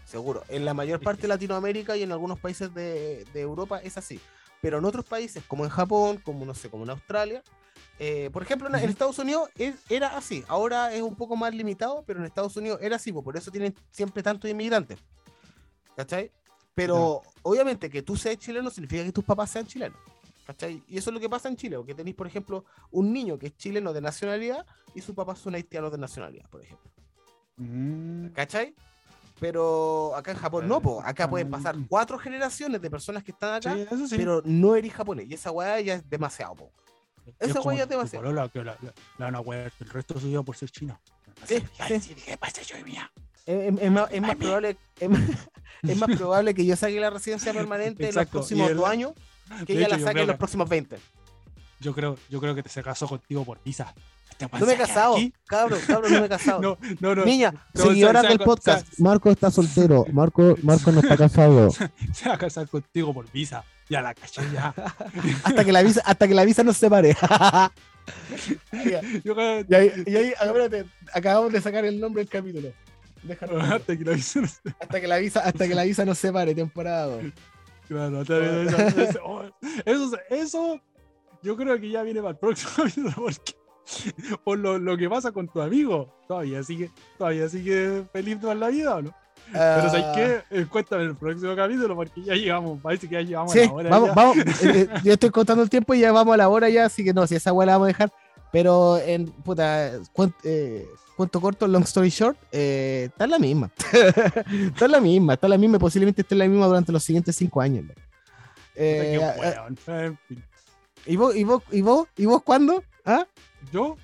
S2: Seguro. En la mayor parte de Latinoamérica y en algunos países de, de Europa es así. Pero en otros países, como en Japón, como no sé, como en Australia, eh, por ejemplo, en. Estados Unidos es- era así. Ahora es un poco más limitado, pero en Estados Unidos era así, por eso tienen siempre tantos inmigrantes. ¿Cachai? Pero obviamente que tú seas chileno significa que tus papás sean chilenos. ¿Cachai? Y eso es lo que pasa en Chile, porque tenéis, por ejemplo, un niño que es chileno de nacionalidad y sus papás son haitianos de nacionalidad, por ejemplo.
S1: Mm,
S2: ¿Cachai? Pero acá en Japón no, po. acá pueden pasar cuatro generaciones de personas que están acá,
S1: sí, sí.
S2: pero no eres japonés. Y esa weá ya es demasiado, po.
S1: Es
S2: esa weá ya
S1: tu
S2: hacer.
S1: polola que la, la, la van a wear el resto de su vida por ser chino. ¿Qué pasa, yo y mía?
S2: Es, es- es más, es probable, es, más- es probable que yo saque la residencia permanente en los
S1: Exacto,
S2: próximos
S1: el-
S2: dos años que ella
S1: hecho,
S2: la saque en los
S1: que-
S2: próximos 20.
S1: Yo creo, yo creo que te se casó contigo por visa.
S2: No me he casado,
S1: aquí.
S2: cabrón, cabrón, no me he casado.
S1: No, no, no.
S2: Niña,
S1: No,
S2: seguidoras
S1: se- se
S2: del podcast. Marco está soltero. Marco, Marco no está casado.
S1: Se va a casar contigo por visa. Ya la caché, ya.
S2: Hasta que la visa, hasta que la visa nos separe.
S1: Yo
S2: y ahí, y ahí, acabamos de sacar el nombre del capítulo. Déjalo.
S1: hasta que la visa no se-
S2: Hasta que la visa, hasta que la visa nos separe, temporada. Dos.
S1: Claro, está bien, eso, eso, oh, eso, yo creo que ya viene para el próximo capítulo porque por lo, lo que pasa con tu amigo, todavía sigue, todavía sigue feliz toda la vida, ¿o no? Pero ¿sabes
S2: Ah,
S1: qué? Eh, Cuéntame el próximo capítulo porque ya llegamos, parece que ya llegamos
S2: Sí,
S1: a la hora.
S2: vamos,
S1: ya.
S2: vamos. eh, eh, yo estoy contando el tiempo y ya vamos a la hora ya, así que no, si esa weá la vamos a dejar. Pero en puta, eh, cuento corto, long story short, eh, está la misma. está la misma, está en la misma y posiblemente esté la misma durante los siguientes cinco años. Eh, eh. ¿Y vos, y vos, y vos, y vos cuándo? ¿Ah?
S1: Yo,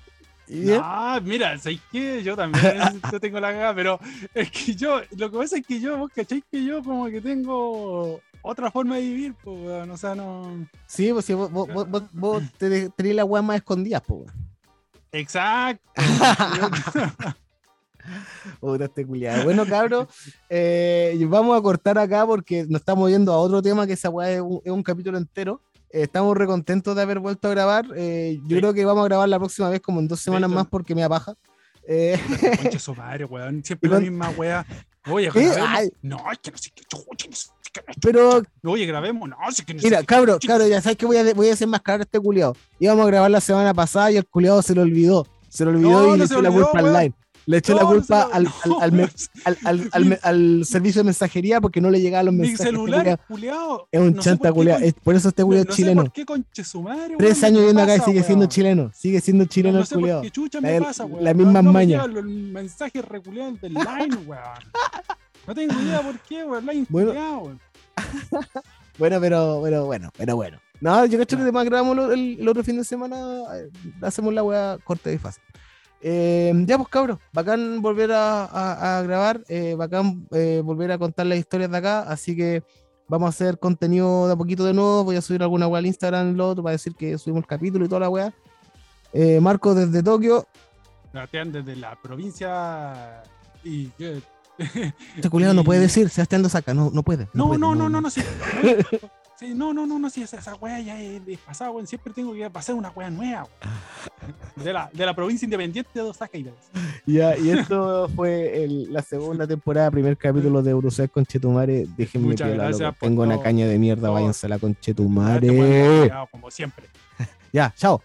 S1: ah, mira, ¿sabes qué? Yo también yo tengo la cagada, pero es que yo, lo que pasa es que yo, vos cacháis que yo como que tengo otra forma de vivir, pues, o sea, no...
S2: Sí, pues si vos, vos, vos, vos- vos te- tenés la weá más escondida, pues.
S1: Exacto.
S2: Puta este culiado. Bueno, cabros, eh, vamos a cortar acá porque nos estamos yendo a otro tema que esa weá es un, es un capítulo entero. Eh, estamos recontentos de haber vuelto a grabar. Eh, yo
S1: Sí.
S2: creo que vamos a grabar la próxima vez como en dos semanas
S1: Sí,
S2: más porque me apaja. Eh,
S1: Concha su madre, weón. Siempre la misma weá. Oye,
S2: ¿Eh?
S1: No, es que no sé qué
S2: pero,
S1: Oye, grabemos. No, es que
S2: mira, cabro, cabro, ya sabes que voy a, voy a desenmascarar a este culiado. Íbamos a grabar la semana pasada y el culiado se lo olvidó. Se lo olvidó
S1: No,
S2: y
S1: no
S2: le echó la culpa al line. Le echó la
S1: No,
S2: culpa al, al, servicio de mensajería porque no le llegaban los
S1: Mi
S2: mensajes. Este
S1: celular,
S2: culiao. Es un chanta Es- Por eso este
S1: no
S2: es chileno.
S1: por qué conche su madre,
S2: Tres años
S1: ¿qué
S2: viviendo acá y sigue siendo chileno. Sigue siendo chileno
S1: no,
S2: el
S1: chucha
S2: La- misma maña.
S1: los mensajes reculeados del line, weón. No tengo idea por qué, weón. Line
S2: Bueno.
S1: weón.
S2: Bueno, pero, pero bueno, pero bueno. No, yo cacho que además grabamos el, el otro fin de semana, eh, hacemos la weá corta y fácil. Eh, ya pues cabros, bacán volver a, a- a grabar, eh, bacán eh, volver a contar las historias de acá, así que vamos a hacer contenido de a poquito de nuevo, voy a subir alguna weá al Instagram, lo otro, para decir que subimos el capítulo y toda la weá. Eh, Marco desde Tokio,
S1: Sebastián desde la provincia y que-
S2: este culiado no puede decir, Sebastián lo saca, no, no puede.
S1: no,
S2: puede,
S1: no, no, no, no, sí. Sí, no, no, no, no, sí, esa, esa wea ya es desfasada, weón. Siempre tengo que pasar una wea nueva. De la, de la provincia independiente de Osaka y
S2: Ya, y esto fue el- la segunda temporada, primer capítulo de Eurosec con Chetumare. Déjenme
S1: Muchas gracias
S2: Tengo una caña de mierda,
S1: todo.
S2: váyansela con
S1: Este weón
S2: Chetumare.
S1: como siempre.
S2: Ya, chao.